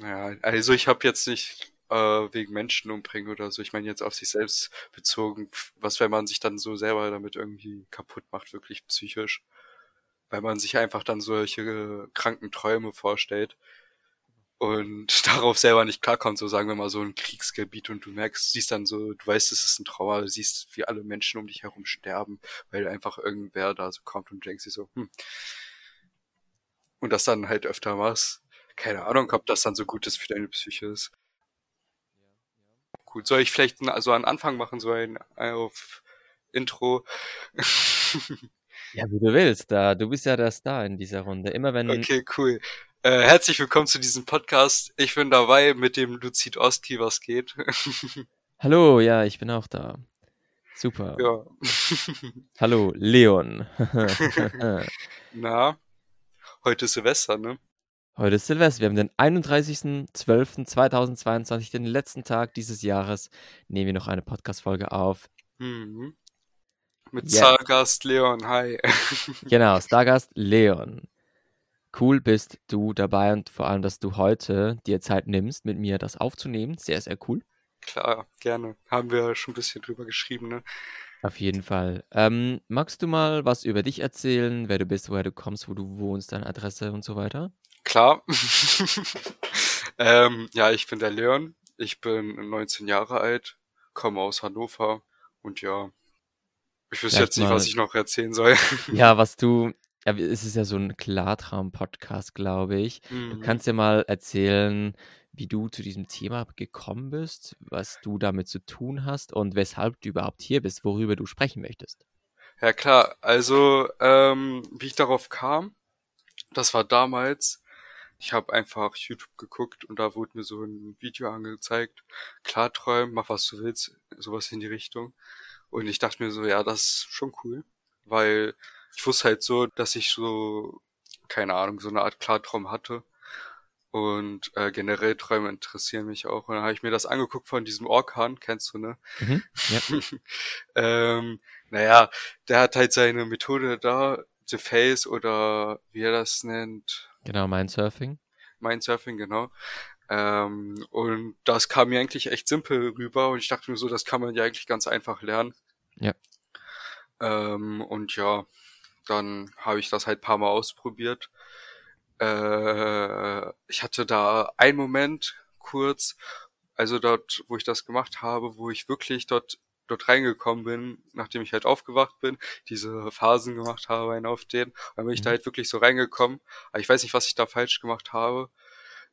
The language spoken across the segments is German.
Ja, also ich habe jetzt nicht äh, wegen Menschen umbringen oder so. Ich meine jetzt auf sich selbst bezogen. Was, wenn man sich dann so selber damit irgendwie kaputt macht, wirklich psychisch? Weil man sich einfach dann solche kranken Träume vorstellt und darauf selber nicht klarkommt, so sagen wir mal so ein Kriegsgebiet und du merkst, siehst dann so, du weißt, es ist ein Trauer, du siehst, wie alle Menschen um dich herum sterben, weil einfach irgendwer da so kommt und denkst dir so, hm. Und das dann halt öfter machst. Keine Ahnung, ob das dann so gut ist für deine Psyche ist. Gut, soll ich vielleicht so einen Anfang machen, so ein auf Intro? ja, wie du willst. Da, du bist ja der Star in dieser Runde. Immer wenn. Okay, cool. Äh, herzlich willkommen zu diesem Podcast. Ich bin dabei mit dem Luzid Oski, was geht. Hallo, ja, ich bin auch da. Super. Ja. Hallo, Leon. Na, heute ist Silvester, ne? Heute ist Silvester. Wir haben den 31.12.2022, den letzten Tag dieses Jahres. Nehmen wir noch eine Podcast-Folge auf. Mhm. Mit yes. Stargast Leon, hi. genau, Stargast Leon cool bist du dabei und vor allem, dass du heute dir Zeit nimmst, mit mir das aufzunehmen. Sehr, sehr cool. Klar, gerne. Haben wir schon ein bisschen drüber geschrieben, ne? Auf jeden Fall. Ähm, magst du mal was über dich erzählen, wer du bist, woher du kommst, wo du wohnst, deine Adresse und so weiter? Klar. ähm, ja, ich bin der Leon. Ich bin 19 Jahre alt, komme aus Hannover und ja, ich wüsste jetzt nicht, was ich noch erzählen soll. Ja, was du ja, es ist ja so ein Klartraum-Podcast, glaube ich. Du mhm. kannst ja mal erzählen, wie du zu diesem Thema gekommen bist, was du damit zu tun hast und weshalb du überhaupt hier bist, worüber du sprechen möchtest. Ja klar, also ähm, wie ich darauf kam, das war damals, ich habe einfach YouTube geguckt und da wurde mir so ein Video angezeigt, Klarträumen, mach was du willst, sowas in die Richtung. Und ich dachte mir so, ja, das ist schon cool, weil ich wusste halt so, dass ich so, keine Ahnung, so eine Art Klartraum hatte. Und äh, generell Träume interessieren mich auch. Und dann habe ich mir das angeguckt von diesem Orkan, kennst du, ne? Mhm, ja. ähm, naja, der hat halt seine Methode da, The Face oder wie er das nennt. Genau, Mindsurfing. Mindsurfing, genau. Ähm, und das kam mir eigentlich echt simpel rüber und ich dachte mir so, das kann man ja eigentlich ganz einfach lernen. Ja. Ähm, und ja, dann habe ich das halt paar Mal ausprobiert. Äh, ich hatte da einen Moment kurz, also dort, wo ich das gemacht habe, wo ich wirklich dort dort reingekommen bin, nachdem ich halt aufgewacht bin, diese Phasen gemacht habe, einen auf den, dann bin ich mhm. da halt wirklich so reingekommen. Aber ich weiß nicht, was ich da falsch gemacht habe.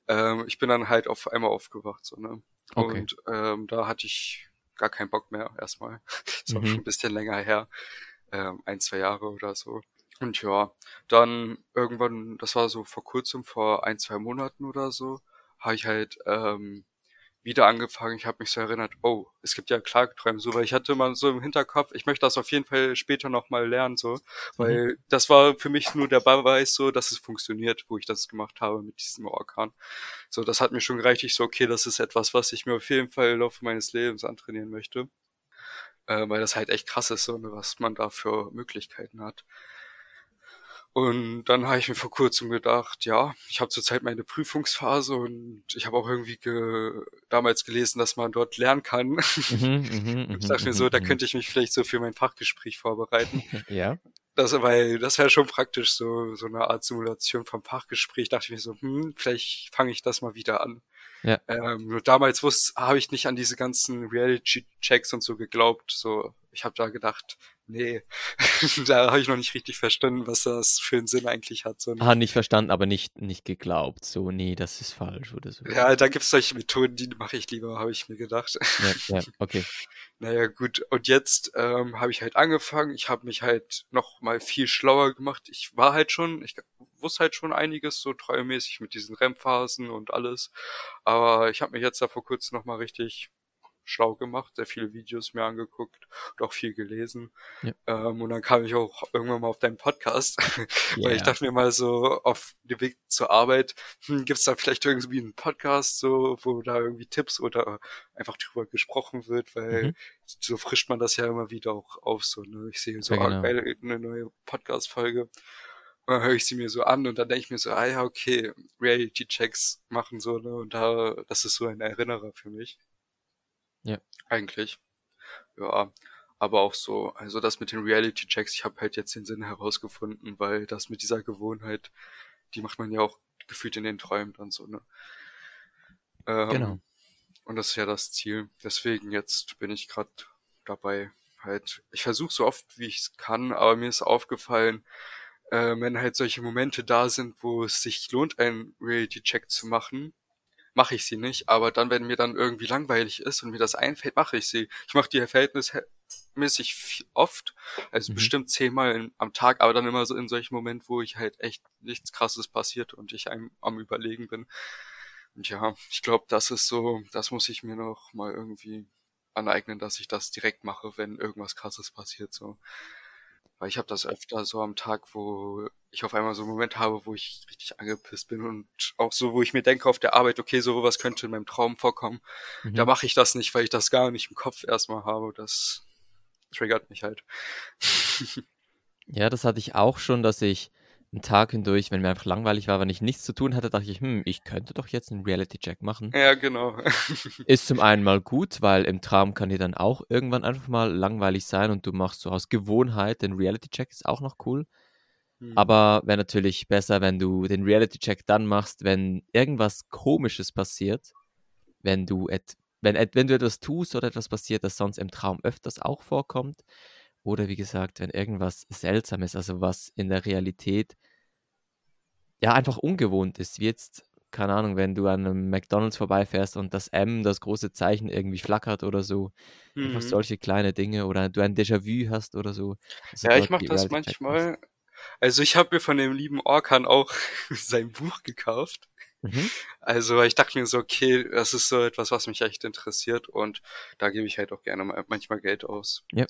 Ähm, ich bin dann halt auf einmal aufgewacht, so, ne? Okay. Und ähm, da hatte ich gar keinen Bock mehr erstmal. Das war mhm. schon ein bisschen länger her ähm, ein, zwei Jahre oder so. Und ja, dann irgendwann, das war so vor kurzem, vor ein, zwei Monaten oder so, habe ich halt ähm, wieder angefangen. Ich habe mich so erinnert, oh, es gibt ja Klarträume, so, weil ich hatte mal so im Hinterkopf, ich möchte das auf jeden Fall später nochmal lernen, so, weil mhm. das war für mich nur der Beweis, so, dass es funktioniert, wo ich das gemacht habe mit diesem Orkan. So, das hat mir schon gereicht. Ich so, okay, das ist etwas, was ich mir auf jeden Fall im Laufe meines Lebens antrainieren möchte äh, weil das halt echt krass ist, so, ne, was man da für Möglichkeiten hat. Und dann habe ich mir vor kurzem gedacht, ja, ich habe zurzeit meine Prüfungsphase und ich habe auch irgendwie ge damals gelesen, dass man dort lernen kann. Mhm, mhm ich dachte mir so, da mhm, könnte ich mich vielleicht so für mein Fachgespräch vorbereiten. ja. Das, weil das wäre schon praktisch, so, so eine Art Simulation vom Fachgespräch. Dachte ich mir so, hm, vielleicht fange ich das mal wieder an. Ja. Ähm, nur damals wusste, habe ich nicht an diese ganzen Reality-Checks und so geglaubt. So, ich habe da gedacht, nee, da habe ich noch nicht richtig verstanden, was das für einen Sinn eigentlich hat. So? Ah, nicht verstanden, aber nicht, nicht geglaubt. So, nee, das ist falsch oder so. Ja, da gibt's solche Methoden, die mache ich lieber, habe ich mir gedacht. Ja, ja, okay. naja, gut. Und jetzt ähm, habe ich halt angefangen. Ich habe mich halt noch mal viel schlauer gemacht. Ich war halt schon, ich wusste halt schon einiges so treumäßig mit diesen REM-Phasen und alles. Aber ich habe mich jetzt da vor kurzem noch mal richtig schlau gemacht, sehr viele Videos mir angeguckt und auch viel gelesen. Ja. Ähm, und dann kam ich auch irgendwann mal auf deinen Podcast, weil yeah. ich dachte mir mal so auf dem Weg zur Arbeit, hm, gibt es da vielleicht irgendwie einen Podcast, so, wo da irgendwie Tipps oder einfach drüber gesprochen wird, weil mhm. so frischt man das ja immer wieder auch auf. So, ne? Ich sehe so, ja, genau. geil, eine neue Podcast-Folge. Und dann höre ich sie mir so an und dann denke ich mir so, ah ja, okay, Reality-Checks machen so, ne? Und da, das ist so ein Erinnerer für mich. Ja. Eigentlich. Ja. Aber auch so, also das mit den Reality-Checks, ich habe halt jetzt den Sinn herausgefunden, weil das mit dieser Gewohnheit, die macht man ja auch gefühlt in den Träumen dann so, ne? Ähm, Genau. Und das ist ja das Ziel. Deswegen jetzt bin ich gerade dabei, halt, ich versuche so oft wie ich es kann, aber mir ist aufgefallen, äh, wenn halt solche Momente da sind, wo es sich lohnt, einen Reality-Check zu machen, mache ich sie nicht. Aber dann, wenn mir dann irgendwie langweilig ist und mir das einfällt, mache ich sie. Ich mache die verhältnismäßig oft, also Mhm. bestimmt zehnmal in, am Tag, aber dann immer so in solchen Momenten, wo ich halt echt nichts Krasses passiert und ich einem am Überlegen bin. Und ja, ich glaube, das ist so, das muss ich mir noch mal irgendwie aneignen, dass ich das direkt mache, wenn irgendwas Krasses passiert, so. Weil ich habe das öfter so am Tag, wo ich auf einmal so einen Moment habe, wo ich richtig angepisst bin und auch so, wo ich mir denke auf der Arbeit, okay, so was könnte in meinem Traum vorkommen. Da Mhm. mache ich das nicht, weil ich das gar nicht im Kopf erstmal habe. Das triggert mich halt. Ja, das hatte ich auch schon, dass ich 'n Tag hindurch, wenn mir einfach langweilig war, wenn ich nichts zu tun hatte, dachte ich: „Hm, ich könnte doch jetzt 'n Reality-Check machen.“ Ja, genau. Ist zum einen mal gut, weil im Traum kann dir dann auch irgendwann einfach mal langweilig sein und du machst so aus Gewohnheit den Reality-Check, ist auch noch cool. Mhm. Aber wäre natürlich besser, wenn du den Reality-Check dann machst, wenn irgendwas Komisches passiert, wenn du et wenn et wenn du etwas tust oder etwas passiert, das sonst im Traum öfters auch vorkommt oder wie gesagt, wenn irgendwas seltsam ist, also was in der Realität ja, einfach ungewohnt ist, wie jetzt, keine Ahnung, wenn du an 'nem McDonald's vorbeifährst und das M, das große Zeichen irgendwie flackert oder so. Einfach Mhm. solche kleine Dinge oder du ein Déjà-vu hast oder so. Also, Ja, ich mache das manchmal. Also, ich habe mir von dem lieben Orkan auch sein Buch gekauft. Mhm. Also, ich dachte mir so: „Okay, das ist so etwas, was mich echt interessiert“, und da gebe ich halt auch gerne mal manchmal Geld aus, Ja.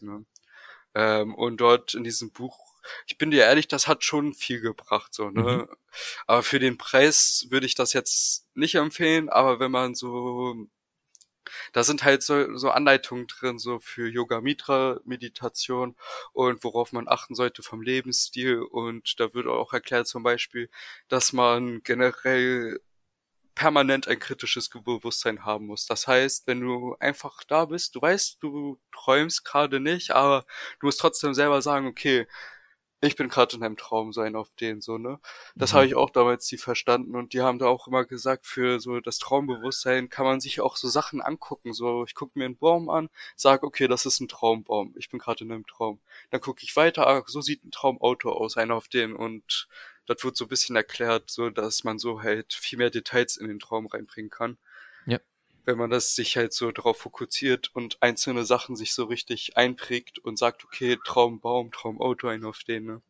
Ähm, und dort in diesem Buch ich bin dir ehrlich, das hat schon viel gebracht so, Mhm. ne? Aber für den Preis würde ich das jetzt nicht empfehlen, aber wenn man so da sind halt so so Anleitungen drin, so für Yoga Nidra Meditation und worauf man achten sollte vom Lebensstil. Und da wird auch erklärt zum Beispiel, dass man generell permanent ein kritisches Bewusstsein haben muss. Das heißt, wenn du einfach da bist, du weißt, du träumst gerade nicht, aber du musst trotzdem selber sagen: „Okay, ich bin gerade in einem Traum“, so einen auf den so, ne? Das habe Mhm. ich auch damals nie verstanden und die haben da auch immer gesagt, für so das Traumbewusstsein kann man sich auch so Sachen angucken. So, ich gucke mir 'n Baum an, sage: „Okay, das ist 'n Traumbaum. Ich bin gerade in 'nem Traum.“ Dann gucke ich weiter, ah, so sieht 'n Traumauto aus, einer auf den und das wird so bisschen erklärt, so dass man so halt viel mehr Details in den Traum reinbringen kann. Ja. Wenn man das sich halt so drauf fokussiert und einzelne Sachen sich so richtig einprägt und sagt: „Okay, Traumbaum, Traumauto, einer auf den“, ne?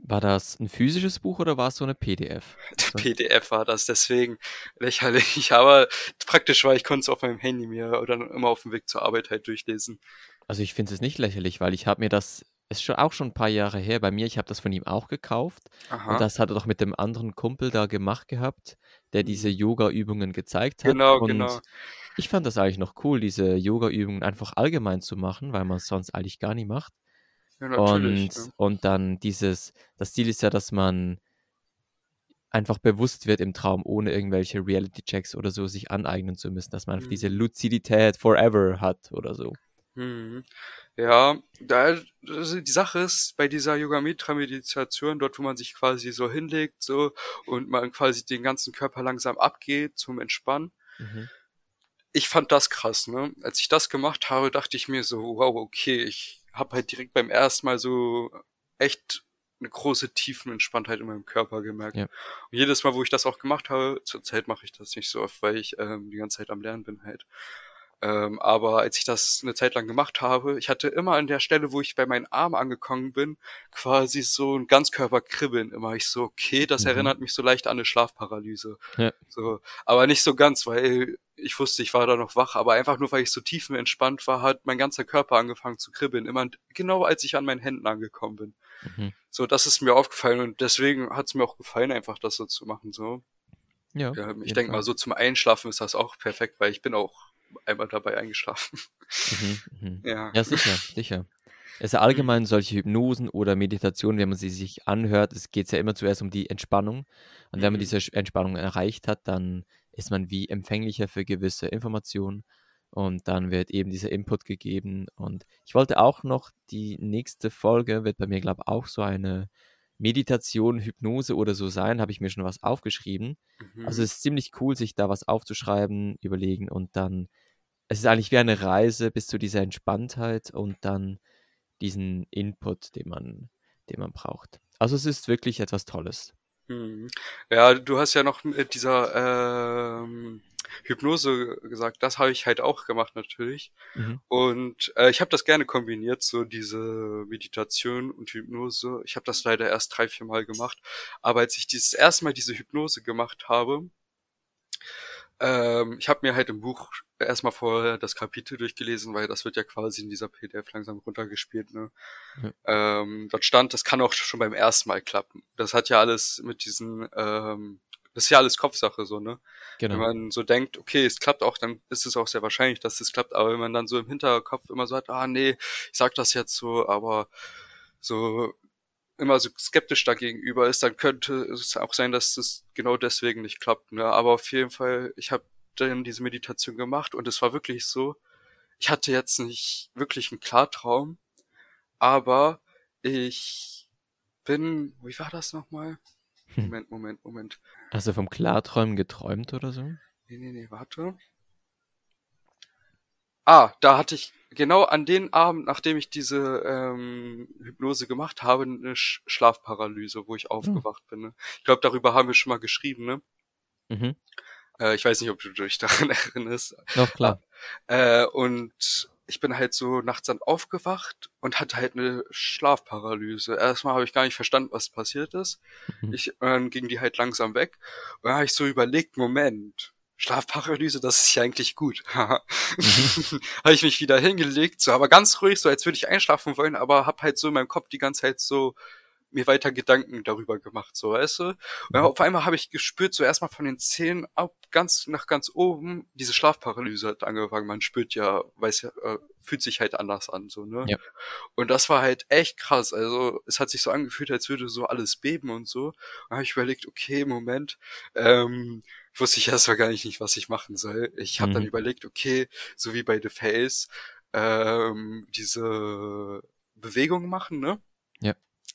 War das 'n physisches Buch oder war's so 'ne PDF? So 'n PDF war das, deswegen lächerlich. Aber praktisch war, ich konnte es auf meinem Handy mir oder immer auf'm Weg zur Arbeit halt durchlesen. Also, ich finde es nicht lächerlich, weil ich habe mir das ist schon auch schon 'n paar Jahre her bei mir, ich habe das von ihm auch gekauft Aha. und das hat er doch mit dem anderen Kumpel da gemacht gehabt, der diese Mhm. Yogaübungen gezeigt hat. Genau, Und genau. ich fand das eigentlich noch cool, diese Yogaübungen einfach allgemein zu machen, weil man's sonst eigentlich gar nie macht. Ja, Und ne? und dann dieses das Ziel ist ja, dass man einfach bewusst wird im Traum, ohne irgendwelche Reality-Checks oder so sich aneignen zu müssen, dass man einfach diese Mhm. Luzidität forever hat oder so. Mhm. Ja, da also, die Sache ist, bei dieser Yoga Nidra Meditation, dort, wo man sich quasi so hinlegt, so und man quasi den ganzen Körper langsam abgeht zum Entspannen. Mhm. Ich fand das krass, ne? Als ich das gemacht habe, dachte ich mir so: „Wow, okay“, ich habe halt direkt beim ersten Mal so echt 'ne große Tiefenentspanntheit in meinem Körper gemerkt. Ja. Und jedes Mal, wo ich das auch gemacht habe zurzeit mache ich das nicht so oft, weil ich, ähm, die ganze Zeit am Lernen bin halt. Ähm, aber als ich das 'ne Zeit lang gemacht habe, ich hatte immer an der Stelle, wo ich bei meinen Armen angekommen bin, quasi so 'n Ganzkörperkribbeln immer. Ich so: „Okay, das Mhm. erinnert mich so leicht an 'ne Schlafparalyse.“ Ja. So, aber nicht so ganz, weil ich wusste, ich war da noch wach, aber einfach nur, weil ich so tiefenentspannt war, hat mein ganzer Körper angefangen zu kribbeln, immer genau als ich an meinen Händen angekommen bin. Mhm. So, das ist mir aufgefallen und deswegen hat's mir auch gefallen, einfach das so zu machen, so. Ja, auf ich denke mal, so zum Einschlafen ist das auch perfekt, weil ich bin auch einmal dabei eingeschlafen. Mhm, mhm. Ja. Ja, sicher, sicher. Also Mhm. allgemein solche Hypnosen oder Meditationen, wenn man sie sich anhört, es geht ja immer zuerst um die Entspannung. Und wenn man Mhm. diese Entspannung erreicht hat, dann ist man wie empfänglicher für gewisse Informationen und dann wird eben dieser Input gegeben. Und ich wollte auch noch die nächste Folge wird bei mir, glaube auch so eine Meditation, Hypnose oder so sein, habe ich mir schon was aufgeschrieben. Also, Mhm. es ist ziemlich cool, sich da was aufzuschreiben, überlegen und dann es ist eigentlich wie eine Reise bis zu dieser Entspanntheit und dann diesen Input, den man den man braucht. Also, es ist wirklich etwas Tolles. Mhm. Ja, du hast ja noch mit dieser ähm, Hypnose gesagt, das habe ich halt auch gemacht natürlich. Mhm. Und äh, ich habe das gerne kombiniert, so diese Meditation und Hypnose. Ich habe das leider erst drei, vier Mal gemacht. Aber als ich dieses erste Mal diese Hypnose gemacht habe, ähm, ich habe mir halt im Buch erstmal vorher das Kapitel durchgelesen, weil das wird ja quasi in dieser PDF langsam runtergespielt. Ne? Ja. Ähm, dort stand, das kann auch schon beim ersten Mal klappen. Das hat ja alles mit diesen, ähm, das ist ja alles Kopfsache so, ne? Wenn Genau. man so denkt, okay, es klappt auch, dann ist es auch sehr wahrscheinlich, dass es klappt. Aber wenn man dann so im Hinterkopf immer so hat, ah nee, ich sag das jetzt so, aber so immer so skeptisch dagegenüber ist, dann könnte es auch sein, dass es genau deswegen nicht klappt. Ne? Aber auf jeden Fall, ich habe dann diese Meditation gemacht und es war wirklich so, ich hatte jetzt nicht wirklich einen Klartraum, aber ich bin, wie war das nochmal? Hm. Moment, Moment, Moment. Hast du vom Klarträumen geträumt oder so? Nee, nee, nee, warte. Ah, da hatte ich genau an den Abend, nachdem ich diese ähm, Hypnose gemacht habe, eine Sch Schlafparalyse, wo ich Oh. aufgewacht bin. Ne? Ich glaube, darüber haben wir schon mal geschrieben, ne? Mhm. Äh, ich weiß nicht, ob du dich daran erinnerst. Doch, klar. Äh, und ich bin halt so nachts dann aufgewacht und hatte halt eine Schlafparalyse. Erstmal habe ich gar nicht verstanden, was passiert ist. Mhm. Ich, dann ging die halt langsam weg. Und dann habe ich so überlegt, Moment, Schlafparalyse, das ist ja eigentlich gut. Mhm. habe ich mich wieder hingelegt, so aber ganz ruhig, so als würde ich einschlafen wollen, aber hab halt so in meinem Kopf die ganze Zeit so mir weiter Gedanken darüber gemacht, so weißt du. Und dann Mhm. auf einmal habe ich gespürt, so erstmal von den Zähnen ab ganz nach ganz oben, diese Schlafparalyse hat angefangen. Man spürt ja, weiß ja, äh, fühlt sich halt anders an, so ne. Ja. Und das war halt echt krass. Also es hat sich so angefühlt, als würde so alles beben und so. Und dann habe ich überlegt, okay, Moment, ähm, wusste ich erst mal gar nicht, was ich machen soll. Ich habe dann Mhm. überlegt, okay, so wie bei The Face, ähm, diese Bewegung machen, ne?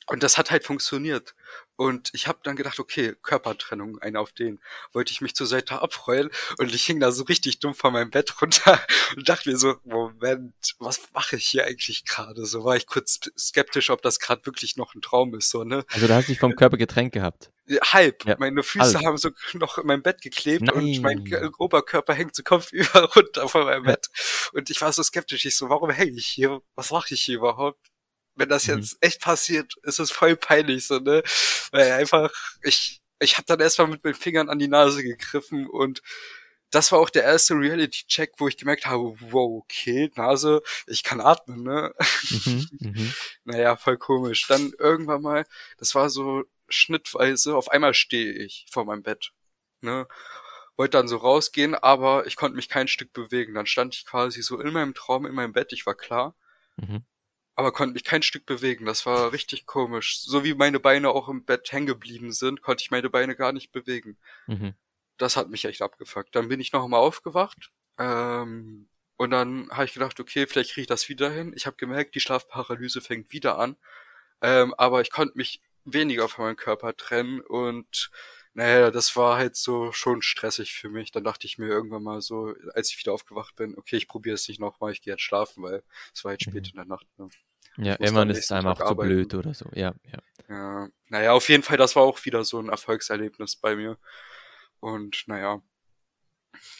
Und das hat halt funktioniert. Und ich habe dann gedacht, okay, Körpertrennung, eine auf den. Wollte ich mich zur Seite abrollen und ich hing da so richtig dumm von meinem Bett runter und dachte mir so, Moment, was mache ich hier eigentlich gerade? So war ich kurz skeptisch, ob das gerade wirklich noch ein Traum ist, so, ne? Also, du hast dich vom Körper getrennt gehabt? Halb. Ja, Meine Füße halb. haben so noch in meinem Bett geklebt und mein Nein. Oberkörper hängt so kopfüber runter von meinem Bett. Und ich war so skeptisch. Ich so, warum hänge ich hier? Was mache ich hier überhaupt? Wenn das Mhm. jetzt echt passiert, ist es voll peinlich, so, ne? Weil einfach, ich, ich habe dann erstmal mit meinen Fingern an die Nase gegriffen und das war auch der erste Reality-Check, wo ich gemerkt habe, wow, okay, Nase, ich kann atmen, ne? Mhm, mhm. Naja, voll komisch. Dann irgendwann mal, das war so schnittweise, auf einmal stehe ich vor meinem Bett. Ne? Wollte dann so rausgehen, aber ich konnte mich kein Stück bewegen. Dann stand ich quasi so in meinem Traum, in meinem Bett, ich war klar, Mhm. Aber konnte mich kein Stück bewegen. Das war richtig komisch. So wie meine Beine auch im Bett hängen geblieben sind, konnte ich meine Beine gar nicht bewegen. Mhm. Das hat mich echt abgefuckt. Dann bin ich noch mal aufgewacht. Ähm, und dann habe ich gedacht, okay, vielleicht kriege ich das wieder hin. Ich habe gemerkt, die Schlafparalyse fängt wieder an. Ähm, aber ich konnte mich weniger von meinem Körper trennen und naja, das war halt so schon stressig für mich. Dann dachte ich mir irgendwann mal so, als ich wieder aufgewacht bin, okay, ich probiere es nicht nochmal, ich gehe jetzt schlafen, weil es war jetzt spät Mhm. in der Nacht. Ne? Ja, am ist einem auch zu blöd oder so. Ja, ja. Ja, naja, auf jeden Fall, das war auch wieder so ein Erfolgserlebnis bei mir. Und naja,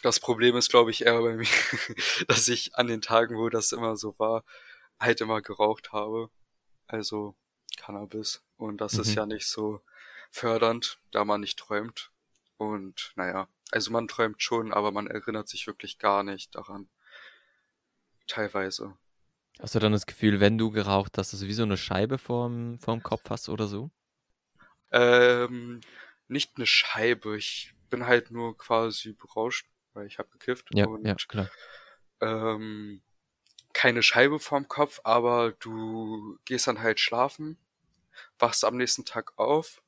das Problem ist, glaube ich, eher bei mir, dass ich an den Tagen, wo das immer so war, halt immer geraucht habe. Also Cannabis. Und das ist Mhm. ja nicht so fördernd, da man nicht träumt. Und naja, also man träumt schon, aber man erinnert sich wirklich gar nicht daran. Teilweise. Hast du dann das Gefühl, wenn du geraucht hast, dass du wie so eine Scheibe vorm vorm Kopf hast oder so? Ähm, nicht eine Scheibe. Ich bin halt nur quasi berauscht, weil ich habe gekifft Ja, ja, und klar. ähm, keine Scheibe vorm Kopf, aber du gehst dann halt schlafen, wachst am nächsten Tag auf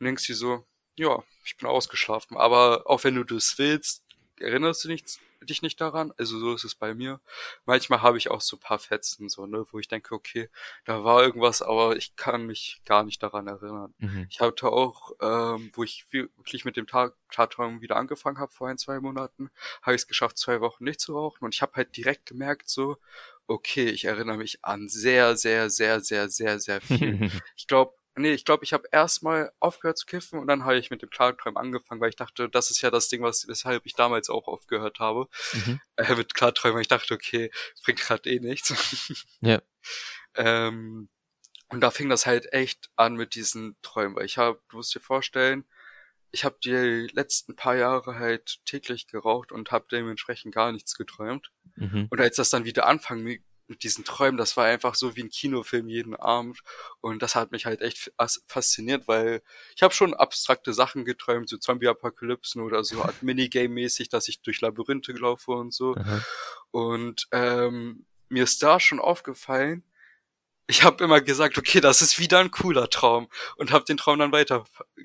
und denkst dir so, ja, ich bin ausgeschlafen. Aber auch wenn du das willst, erinnerst du nichts, dich nicht daran. Also so ist es bei mir. Manchmal habe ich auch so paar Fetzen, so, ne, wo ich denke, okay, da war irgendwas, aber ich kann mich gar nicht daran erinnern. Mhm. Ich hatte auch, ähm, wo ich wirklich mit dem Klarträumen wieder angefangen habe vor ein, zwei Monaten, habe ich es geschafft, zwei Wochen nicht zu rauchen. Und ich habe halt direkt gemerkt, so, okay, ich erinnere mich an sehr, sehr, sehr, sehr, sehr, sehr viel. ich glaube, Nee, ich glaube, ich habe erstmal aufgehört zu kiffen und dann habe ich mit dem Klarträumen angefangen, weil ich dachte, das ist ja das Ding, was, weshalb ich damals auch aufgehört habe. Mhm. Äh, mit Klarträumen. Ich dachte, okay, bringt gerade eh nichts. Ja. ähm, und da fing das halt echt an mit diesen Träumen, weil ich habe, du musst dir vorstellen, ich habe die letzten paar Jahre halt täglich geraucht und habe dementsprechend gar nichts geträumt. Mhm. Und als das dann wieder anfangen mit diesen Träumen, das war einfach so wie ein Kinofilm jeden Abend und das hat mich halt echt fasziniert, weil ich habe schon abstrakte Sachen geträumt, so Zombie-Apokalypsen oder so Art Minigame-mäßig, dass ich durch Labyrinthe laufe und so. Mhm. Und ähm, mir ist da schon aufgefallen, ich habe immer gesagt, okay, das ist wieder ein cooler Traum und habe den Traum dann weiter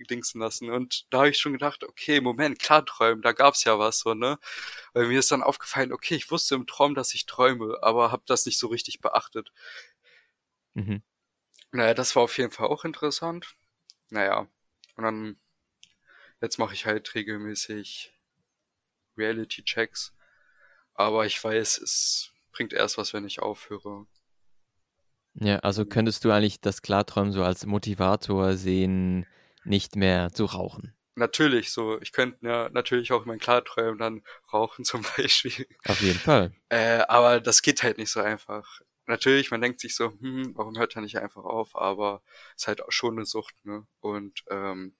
dingsen lassen. Und da habe ich schon gedacht, okay, Moment, klar träumen, da gab's ja was so, ne? Weil mir ist dann aufgefallen, okay, ich wusste im Traum, dass ich träume, aber habe das nicht so richtig beachtet. Mhm. Naja, das war auf jeden Fall auch interessant. Naja, und dann jetzt mache ich halt regelmäßig Reality-Checks. Aber ich weiß, es bringt erst was, wenn ich aufhöre. Ja, also könntest du eigentlich das Klarträumen so als Motivator sehen, nicht mehr zu rauchen? Natürlich, so. Ich könnte ja natürlich auch in meinen Klarträumen dann rauchen zum Beispiel. Auf jeden Fall. Äh, aber das geht halt nicht so einfach. Natürlich, man denkt sich so, hm, warum hört er nicht einfach auf? Aber es ist halt auch schon eine Sucht, ne? Und ähm,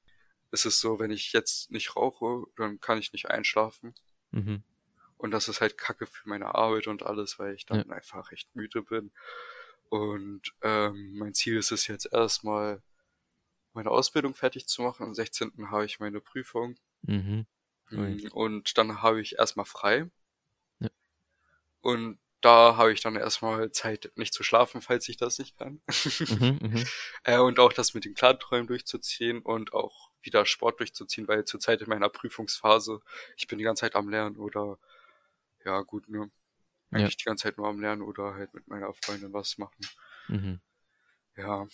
es ist so, wenn ich jetzt nicht rauche, dann kann ich nicht einschlafen. Mhm. Und das ist halt Kacke für meine Arbeit und alles, weil ich dann ja. einfach recht müde bin. Und ähm, mein Ziel ist es jetzt erstmal, meine Ausbildung fertig zu machen. Am 16. habe ich meine Prüfung. Mhm. Mhm. Und dann habe ich erstmal frei. Ja. Und da habe ich dann erstmal Zeit, nicht zu schlafen, falls ich das nicht kann. Mhm, mhm. äh, und auch das mit den Klarträumen durchzuziehen und auch wieder Sport durchzuziehen, weil zurzeit in meiner Prüfungsphase, ich bin die ganze Zeit am Lernen oder ja gut, ne, eigentlich ja. die ganze Zeit nur am Lernen oder halt mit meiner Freundin was machen. Mhm. Ja.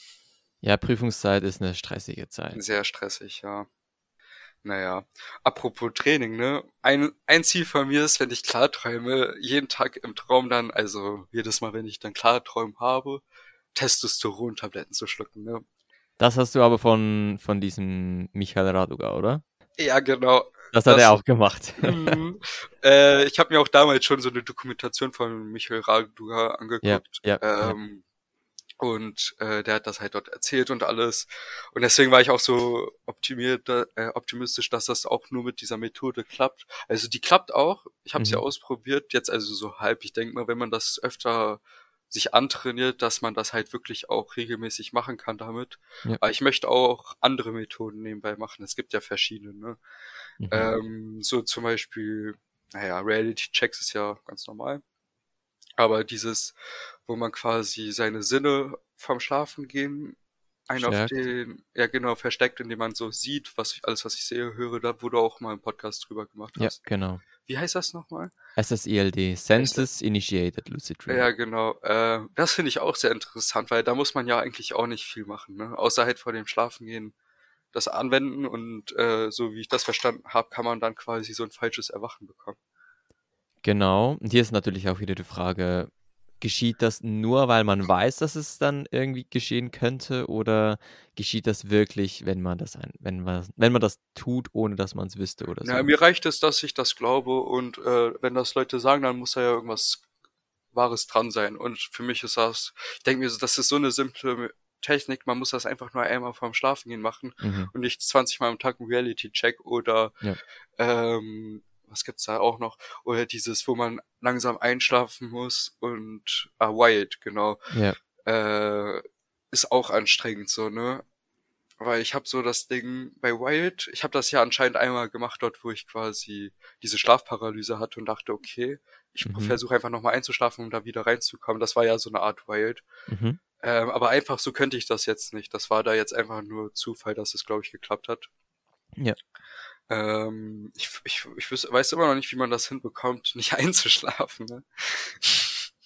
Ja, Prüfungszeit ist eine stressige Zeit. Sehr stressig, ja. Naja, apropos Training, ne? Ein, ein Ziel von mir ist, wenn ich Klarträume, jeden Tag im Traum dann, also jedes Mal, wenn ich dann Klarträume habe, Testosteron-Tabletten zu schlucken, ne? Das hast du aber von, von diesem Michael Raduga, oder? Ja, genau. Das hat das, er auch gemacht. Mhm. äh, ich habe mir auch damals schon so eine Dokumentation von Michael Raduga angeguckt. Ja, ja, ähm, ja. Und äh, der hat das halt dort erzählt und alles. Und deswegen war ich auch so optimiert, äh, optimistisch, dass das auch nur mit dieser Methode klappt. Also die klappt auch. Ich habe mhm. sie ausprobiert. Jetzt also so halb. Ich denke mal, wenn man das öfter sich antrainiert, dass man das halt wirklich auch regelmäßig machen kann damit. Ja. Aber ich möchte auch andere Methoden nebenbei machen. Es gibt ja verschiedene. Ne? Mhm. Ähm, so zum Beispiel, naja, Reality Checks ist ja ganz normal. Aber dieses, wo man quasi seine Sinne vom Schlafen gehen, ein auf den, ja genau, versteckt, indem man so sieht, was ich, alles, was ich sehe, höre, da wo du auch mal einen Podcast drüber gemacht hast. Ja, genau. Wie heißt das nochmal? SSILD, Senses Initiated Lucid Dream. Ja, genau. Äh, das finde ich auch sehr interessant, weil da muss man ja eigentlich auch nicht viel machen, ne? Außer halt vor dem Schlafengehen das anwenden und äh, so wie ich das verstanden habe, kann man dann quasi so ein falsches Erwachen bekommen. Genau. Und hier ist natürlich auch wieder die Frage, geschieht das nur, weil man weiß, dass es dann irgendwie geschehen könnte oder geschieht das wirklich, wenn man das ein, wenn man wenn man das tut, ohne dass man es wüsste oder so? Ja, mir reicht es, dass ich das glaube und äh, wenn das Leute sagen, dann muss da ja irgendwas Wahres dran sein und für mich ist das, ich denke mir, das ist so eine simple Technik, man muss das einfach nur einmal vorm Schlafengehen machen mhm. und nicht 20 Mal am Tag einen Reality-Check oder ja. ähm, was gibt's da auch noch? Oder dieses, wo man langsam einschlafen muss und ah, Wild, genau. Ja. Äh, ist auch anstrengend so, ne? weil ich habe so das Ding bei Wild, ich habe das ja anscheinend einmal gemacht dort, wo ich quasi diese Schlafparalyse hatte und dachte, okay, ich mhm. versuche einfach nochmal einzuschlafen, um da wieder reinzukommen. Das war ja so eine Art Wild. Mhm. Ähm, aber einfach so könnte ich das jetzt nicht. Das war da jetzt einfach nur Zufall, dass es, glaube ich, geklappt hat. Ja. Ähm, ich, ich, ich weiß immer noch nicht, wie man das hinbekommt, nicht einzuschlafen. Ne?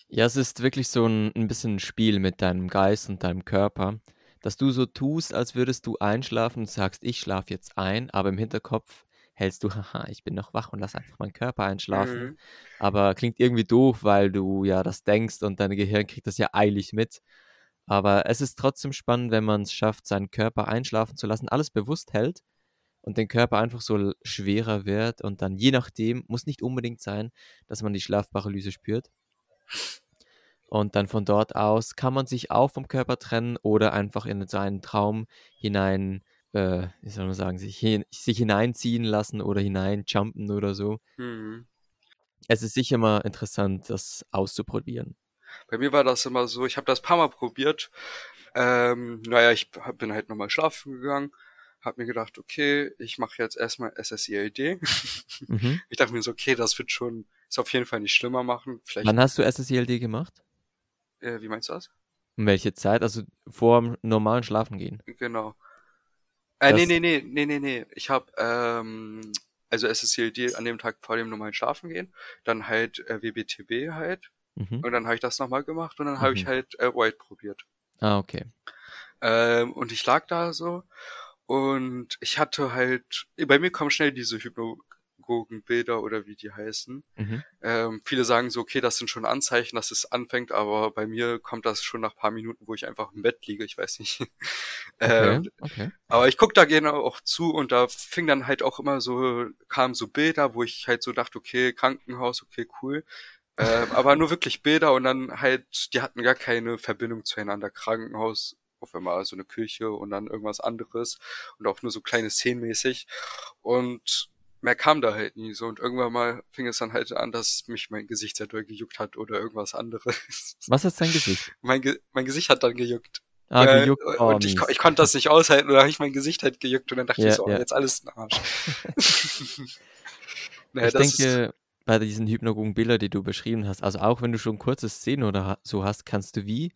Ja, es ist wirklich so ein, ein bisschen ein Spiel mit deinem Geist und deinem Körper, dass du so tust, als würdest du einschlafen und sagst, ich schlafe jetzt ein, aber im Hinterkopf hältst du, haha, ich bin noch wach und lass einfach meinen Körper einschlafen. Mhm. Aber klingt irgendwie doof, weil du ja das denkst und dein Gehirn kriegt das ja eilig mit. Aber es ist trotzdem spannend, wenn man es schafft, seinen Körper einschlafen zu lassen, alles bewusst hält und den Körper einfach so schwerer wird und dann je nachdem, muss nicht unbedingt sein, dass man die Schlafparalyse spürt. Und dann von dort aus kann man sich auch vom Körper trennen oder einfach in seinen Traum hinein, äh, wie soll man sagen, sich, hin, sich hineinziehen lassen oder hineinjumpen oder so. Mhm. Es ist sicher mal interessant, das auszuprobieren. Bei mir war das immer so, ich habe das paar Mal probiert. Ähm, naja, ich bin halt nochmal schlafen gegangen, habe mir gedacht, okay, ich mache jetzt erstmal SSILD. Mhm. Ich dachte mir so, okay, das wird schon, ist auf jeden Fall nicht schlimmer machen. Vielleicht, Wann hast du SSILD gemacht? Äh, wie meinst du das? Um welche Zeit? Also vor dem normalen Schlafen gehen. Genau. Äh, nee, nee, nee, nee, nee, nee. Ich habe ähm, also SSCLD an dem Tag vor dem normalen Schlafen gehen, dann halt äh, WBTB halt mhm. und dann habe ich das nochmal gemacht und dann mhm. habe ich halt äh, White probiert. Ah, okay. Ähm, und ich lag da so und ich hatte halt, bei mir kommen schnell diese Hypno Synagogenbilder oder wie die heißen. Mhm. Ähm, viele sagen so, okay, das sind schon Anzeichen, dass es anfängt, aber bei mir kommt das schon nach paar Minuten, wo ich einfach im Bett liege, ich weiß nicht. Okay, ähm, okay. Aber ich guck da gerne auch zu und da fing dann halt auch immer so, kamen so Bilder, wo ich halt so dachte, okay, Krankenhaus, okay, cool. ähm, aber nur wirklich Bilder und dann halt, die hatten gar keine Verbindung zueinander. Krankenhaus, auf einmal so eine Küche und dann irgendwas anderes und auch nur so kleine Szenenmäßig. Und mehr kam da halt nie so. Und irgendwann mal fing es dann halt an, dass mich mein Gesicht sehr doll gejuckt hat oder irgendwas anderes. Was ist dein Gesicht? Mein, Ge mein Gesicht hat dann gejuckt. Ah, äh, gejuckt. Oh, und ich, ich konnte das nicht aushalten und dann habe ich mein Gesicht halt gejuckt und dann dachte yeah, ich so, oh, jetzt alles ein Arsch. naja, ich denke, bei diesen hypnagogen Bildern, die du beschrieben hast, also auch wenn du schon kurze Szenen oder so hast, kannst du wie,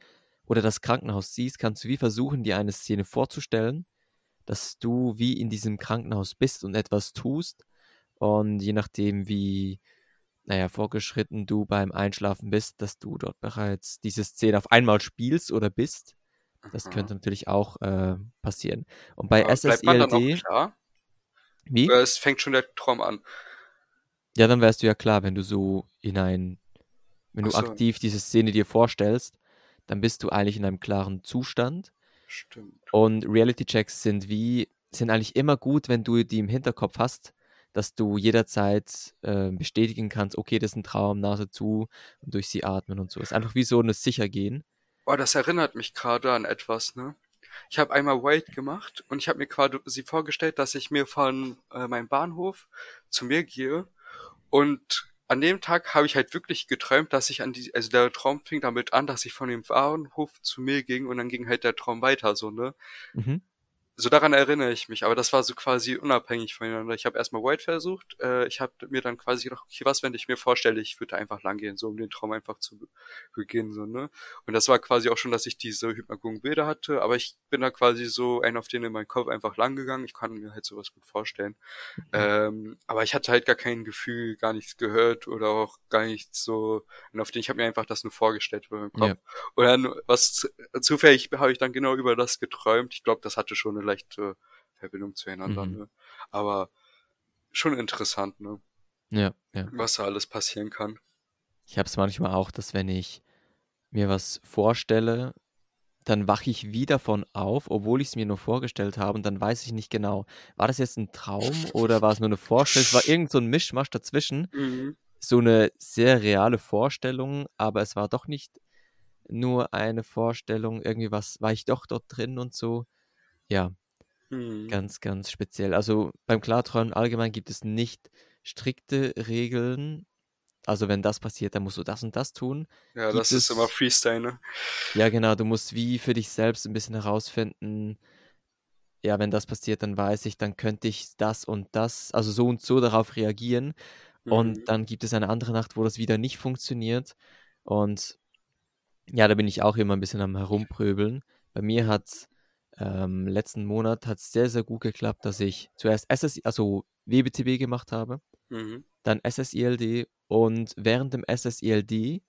oder das Krankenhaus siehst, kannst du wie versuchen, dir eine Szene vorzustellen, dass du wie in diesem Krankenhaus bist und etwas tust und je nachdem, wie, naja, vorgeschritten du beim Einschlafen bist, dass du dort bereits diese Szene auf einmal spielst oder bist. Das könnte natürlich auch äh, passieren. Und bei ja, SSILD. Wie? Es fängt schon der Traum an. Ja, dann wärst du ja klar, wenn du so hinein, wenn Ach du so. aktiv diese Szene dir vorstellst, dann bist du eigentlich in einem klaren Zustand. Stimmt. Und Reality-Checks sind wie, sind eigentlich immer gut, wenn du die im Hinterkopf hast, dass du jederzeit äh, bestätigen kannst, okay, das ist ein Traum, Nase zu und durch sie atmen und so. Ist einfach wie so ein Sichergehen. Oh, das erinnert mich gerade an etwas, ne? Ich habe einmal White gemacht und ich habe mir quasi vorgestellt, dass ich mir von äh, meinem Bahnhof zu mir gehe und an dem Tag habe ich halt wirklich geträumt, dass ich an die, also der Traum fing damit an, dass ich von dem Bahnhof zu mir ging und dann ging halt der Traum weiter, so, ne? Mhm so daran erinnere ich mich, aber das war so quasi unabhängig voneinander. Ich habe erstmal White versucht, äh, ich habe mir dann quasi gedacht, okay, was, wenn ich mir vorstelle, ich würde einfach lang gehen, so um den Traum einfach zu beginnen, so, ne? Und das war quasi auch schon, dass ich diese Hypnagogen-Bilder hatte, aber ich bin da quasi so ein auf den in meinen Kopf einfach lang gegangen. Ich kann mir halt sowas gut vorstellen. Mhm. Ähm, aber ich hatte halt gar kein Gefühl, gar nichts gehört oder auch gar nichts so, und auf den, ich habe mir einfach das nur vorgestellt über meinem Kopf. Ja. Und dann, was zufällig habe ich dann genau über das geträumt. Ich glaube, das hatte schon eine leichte Verbindung zueinander. Mhm. Ne? Aber schon interessant, ne? Ja, ja. Was da alles passieren kann. Ich habe es manchmal auch, dass wenn ich mir was vorstelle, dann wache ich wieder von auf, obwohl ich es mir nur vorgestellt habe und dann weiß ich nicht genau, war das jetzt ein Traum oder war es nur eine Vorstellung? Es war irgend so ein Mischmasch dazwischen. Mhm. So eine sehr reale Vorstellung, aber es war doch nicht nur eine Vorstellung, irgendwie was, war ich doch dort drin und so. Ja, Mhm. ganz, ganz speziell. Also beim Klarträumen allgemein gibt es nicht strikte Regeln. Also wenn das passiert, dann musst du das und das tun. Ja, Gibt das ist immer Freestyle, ne? Ja, genau. Du musst wie für dich selbst ein bisschen herausfinden, ja, wenn das passiert, dann weiß ich, dann könnte ich das und das, also so und so darauf reagieren. Und Mhm. dann gibt es eine andere Nacht, wo das wieder nicht funktioniert. Und ja, da bin ich auch immer ein bisschen am Herumpröbeln. Bei mir hat ähm, letzten Monat hat es sehr, sehr gut geklappt, dass ich zuerst SSI, also WBTB gemacht habe, Mhm. dann SSILD und während dem SSILD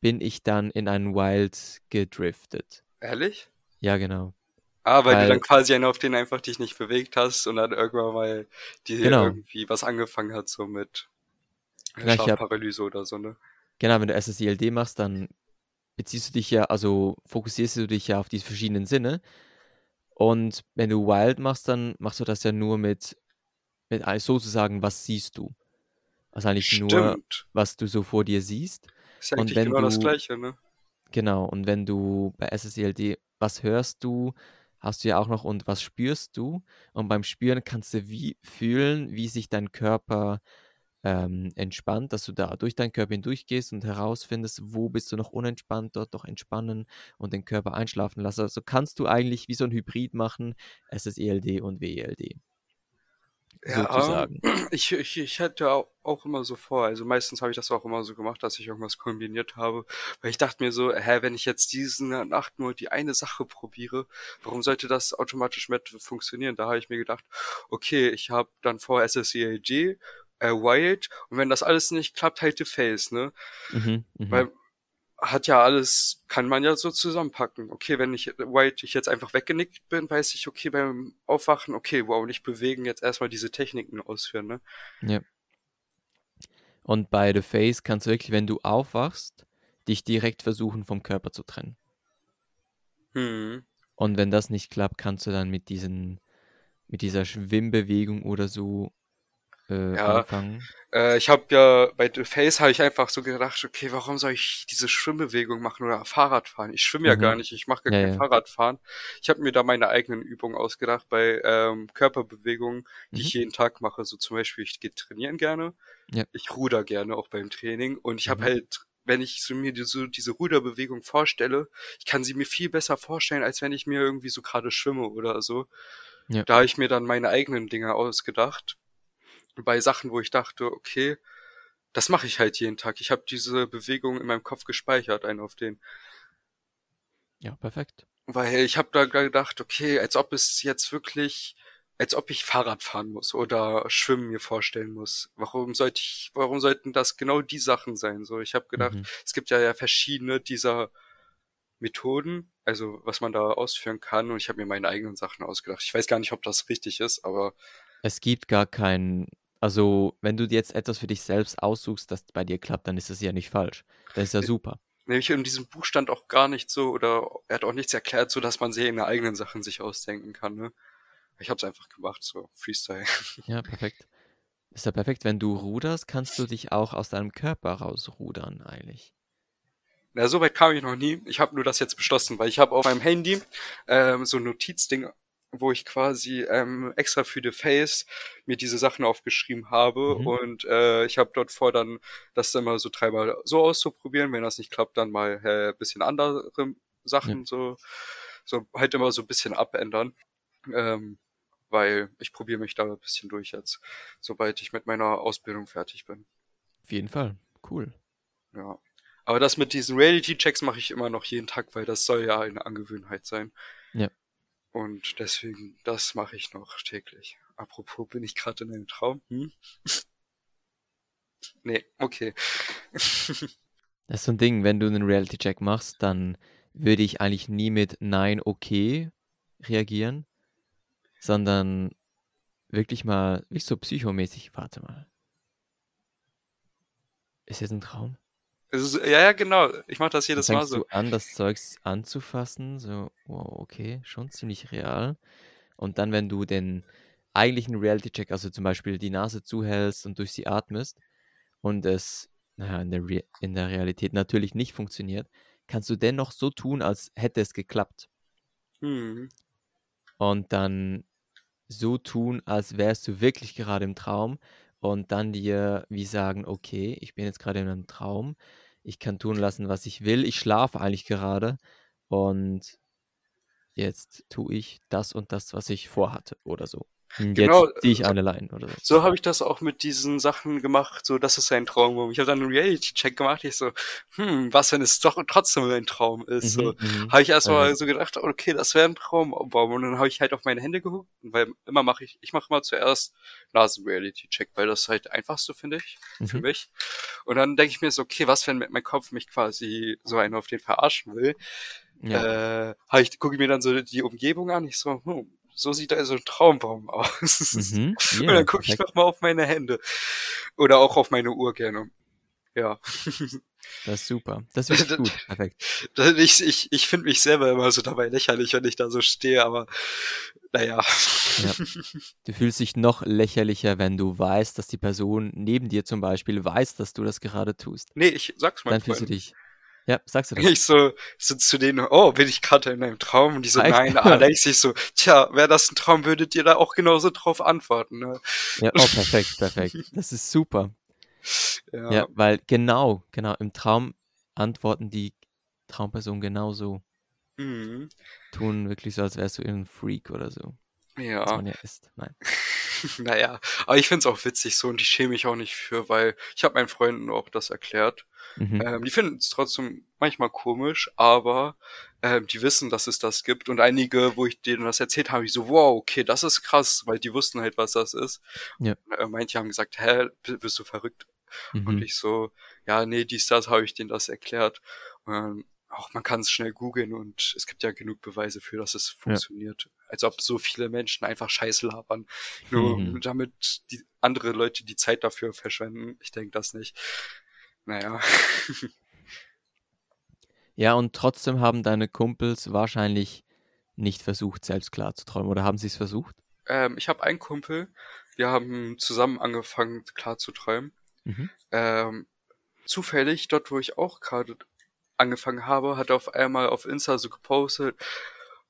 bin ich dann in einen Wild gedriftet. Ehrlich? Ja, genau. Ah, weil du dann Weil, quasi einen auf den einfach dich nicht bewegt hast und dann irgendwann mal dir genau, irgendwie was angefangen hat, so mit äh, Schlafparalyse oder so, ne? genau, wenn du SSILD machst, dann beziehst du dich ja, also fokussierst du dich ja auf die verschiedenen Sinne. Und wenn du Wild machst, dann machst du das ja nur mit, mit sozusagen, was siehst du? Also eigentlich nur, Stimmt. was du so vor dir siehst. Ist ja Und eigentlich wenn genau das du, Gleiche, ne? genau, und wenn du bei SSILD, was hörst du, hast du ja auch noch und was spürst du? Und beim Spüren kannst du wie fühlen, wie sich dein Körper ähm, entspannt, dass du da durch deinen Körper hindurchgehst und herausfindest, wo bist du noch unentspannt, dort doch entspannen und den Körper einschlafen lassen. Also kannst du eigentlich wie so ein Hybrid machen, SSELD und WELD, Ja, sozusagen. ich, ich, ich hätte au- auch immer so vor, also meistens habe ich das auch immer so gemacht, dass ich irgendwas kombiniert habe, weil ich dachte mir so, hä, wenn ich jetzt diese Nacht nur die eine Sache probiere, warum sollte das automatisch mit funktionieren? Da habe ich mir gedacht, okay, ich habe dann vor SSELG, äh, Wild und wenn das alles nicht klappt, halt Face, ne? Mhm, mhm. Weil hat ja alles, kann man ja so zusammenpacken. Okay, wenn ich White ich jetzt einfach weggenickt bin, weiß ich, okay, beim Aufwachen, okay, wow, nicht bewegen, jetzt erstmal diese Techniken ausführen, ne? Ja. Und bei The Face kannst du wirklich, wenn du aufwachst, dich direkt versuchen, vom Körper zu trennen. Hm. Und wenn das nicht klappt, kannst du dann mit diesen, mit dieser Schwimmbewegung oder so äh, Ja, anfangen. äh, ich habe ja bei The Face habe ich einfach so gedacht, okay, warum soll ich diese Schwimmbewegung machen oder Fahrrad fahren? Ich schwimme ja gar Mhm. nicht, ich mache gar Ja, kein ja. Fahrradfahren. Ich habe mir da meine eigenen Übungen ausgedacht bei ähm, Körperbewegungen, die Mhm. ich jeden Tag mache. So zum Beispiel, ich gehe trainieren gerne, Ja. ich ruder gerne auch beim Training und ich habe Mhm. halt, wenn ich so mir so diese Ruderbewegung vorstelle, ich kann sie mir viel besser vorstellen, als wenn ich mir irgendwie so gerade schwimme oder so. Ja. Da habe ich mir dann meine eigenen Dinge ausgedacht bei Sachen, wo ich dachte, okay, das mache ich halt jeden Tag. Ich habe diese Bewegung in meinem Kopf gespeichert, einen auf den. Ja, perfekt. Weil ich habe da gedacht, okay, als ob es jetzt wirklich, als ob ich Fahrrad fahren muss oder Schwimmen mir vorstellen muss. Warum sollte ich, warum sollten das genau die Sachen sein? So, ich habe gedacht, Mhm. es gibt ja, ja verschiedene dieser Methoden, also was man da ausführen kann und ich habe mir meine eigenen Sachen ausgedacht. Ich weiß gar nicht, ob das richtig ist, aber Es gibt gar keinen, also wenn du dir jetzt etwas für dich selbst aussuchst, das bei dir klappt, dann ist das ja nicht falsch. Das ist ja super. Nämlich in diesem Buch stand auch gar nicht so, oder er hat auch nichts erklärt, so dass man seine eigenen Sachen sich ausdenken kann, ne? Ich hab's einfach gemacht, so Freestyle. Ja, perfekt. Ist ja perfekt. Wenn du ruderst, kannst du dich auch aus deinem Körper rausrudern, eigentlich. Na, so weit kam ich noch nie. Ich habe nur das jetzt beschlossen, weil ich habe auf meinem Handy ähm, so ein Notizding, wo ich quasi ähm, extra für The Face mir diese Sachen aufgeschrieben habe Mhm. und äh, ich habe dort vor, dann das dann mal so dreimal so auszuprobieren. Wenn das nicht klappt, dann mal äh, bisschen andere Ja. Sachen so, so halt immer so ein bisschen abändern. Ähm, weil ich probiere mich da ein bisschen durch jetzt, sobald ich mit meiner Ausbildung fertig bin. Auf jeden Fall. Cool. Ja. Aber das mit diesen Reality-Checks mache ich immer noch jeden Tag, weil das soll ja eine Angewohnheit sein. Ja. Und deswegen, das mache ich noch täglich. Apropos, bin ich gerade in einem Traum? Hm? Nee, okay. Das ist so ein Ding, wenn du einen Reality-Check machst, dann würde ich eigentlich nie mit Nein, okay reagieren, sondern wirklich mal, wirklich so psychomäßig, warte mal. Ist jetzt ein Traum? Ist, ja, ja, genau. Ich mache das jedes Mal so. du an, das Zeugs anzufassen, so, wow, okay, schon ziemlich real. Und dann, wenn du den eigentlichen Reality-Check, also zum Beispiel die Nase zuhältst und durch sie atmest und es naja, in, der Re in der Realität natürlich nicht funktioniert, kannst du dennoch so tun, als hätte es geklappt. Hm. Und dann so tun, als wärst du wirklich gerade im Traum und dann dir wie sagen, okay, ich bin jetzt gerade in einem Traum, ich kann tun lassen, was ich will, ich schlafe eigentlich gerade und jetzt tue ich das und das, was ich vorhatte oder so. Hm, Genau, jetzt ziehe ich so, eine Line oder so. so habe ich das auch mit diesen Sachen gemacht, so das ist ein Traum. Ich habe dann einen Reality-Check gemacht, ich so, hm, was, wenn es doch trotzdem ein Traum ist? So Mhm, mhm. habe ich erstmal Perfekt. so gedacht, okay, das wäre ein Traumbaum. Und dann habe ich halt auf meine Hände geguckt, weil immer mache ich, ich mache immer zuerst Nasen-Reality-Check, weil das halt einfachste, finde ich, für Mhm. mich. Und dann denke ich mir so, okay, was, wenn mein Kopf mich quasi so einen auf den verarschen will? Ja. Äh, ich, gucke ich mir dann so die Umgebung an, ich so, hm, so sieht also ein Traumbaum aus. Mhm. Und Ja, dann gucke ich perfekt. noch mal auf meine Hände. Oder auch auf meine Uhr gerne. Ja. Das ist super. Das ist gut. Perfekt. ich ich, ich finde mich selber immer so dabei lächerlich, wenn ich da so stehe, aber naja. Ja. Du fühlst dich noch lächerlicher, wenn du weißt, dass die Person neben dir zum Beispiel weiß, dass du das gerade tust. Nee, ich sag's meinen Dann fühlst du dich. Ja, sagst du das? Ich so, so zu denen, oh, bin ich gerade in einem Traum? Und die so, Ah, echt? nein, Alex, ich so, tja, wäre das ein Traum, würdet ihr da auch genauso drauf antworten, ne? Ja, oh, perfekt, perfekt. Das ist super. Ja. Ja, weil genau, genau, im Traum antworten die Traumpersonen genauso. Mhm. Tun wirklich so, als wärst du irgendein Freak oder so. Was Ja. man ja ist. Nein. Naja, aber ich find's auch witzig so und ich schäme mich auch nicht für, weil ich habe meinen Freunden auch das erklärt. Mhm. Ähm, die finden es trotzdem manchmal komisch, aber ähm, die wissen, dass es das gibt. Und einige, wo ich denen das erzählt habe, ich so, wow, okay, das ist krass, weil die wussten halt, was das ist. Ja. Äh, manche haben gesagt, hä, bist du verrückt? Und Mhm. ich so, ja, nee, dies, das habe ich denen das erklärt. Und auch man kann es schnell googeln und es gibt ja genug Beweise für, dass es funktioniert. Als ob so viele Menschen einfach Scheiße labern, nur Mhm. damit die andere Leute die Zeit dafür verschwenden. Ich denke das nicht. Naja. Ja, und trotzdem haben deine Kumpels wahrscheinlich nicht versucht, selbst klar zu träumen. Oder haben sie es versucht? Ähm, ich habe einen Kumpel, wir haben zusammen angefangen, klar zu träumen. Mhm. Ähm, zufällig, dort wo ich auch gerade angefangen habe, hat er auf einmal auf Insta so gepostet,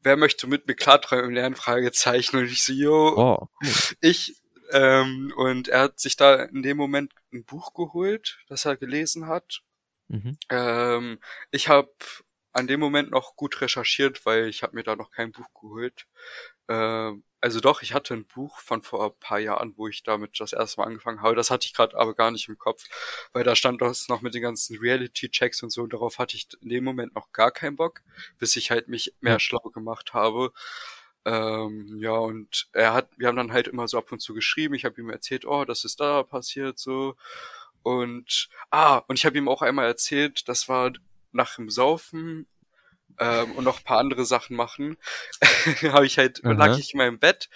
wer möchte mit mir klarträumen lernen, Fragezeichen. Und ich so, yo, Oh, cool. ich, ähm, und er hat sich da in dem Moment ein Buch geholt, das er gelesen hat. Mhm. Ähm, ich habe an dem Moment noch gut recherchiert, weil ich habe mir da noch kein Buch geholt. Ähm, also doch, ich hatte ein Buch von vor ein paar Jahren, wo ich damit das erste Mal angefangen habe. Das hatte ich gerade aber gar nicht im Kopf, weil da stand das noch mit den ganzen Reality-Checks und so. Und darauf hatte ich in dem Moment noch gar keinen Bock, bis ich halt mich mehr schlau gemacht habe. Ähm, ja, und er hat, wir haben dann halt immer so ab und zu geschrieben. Ich habe ihm erzählt, oh, das ist da passiert, so. Und, ah, und ich habe ihm auch einmal erzählt, das war nach dem Saufen ähm, und noch ein paar andere Sachen machen, habe ich halt, Aha. lag ich in meinem Bett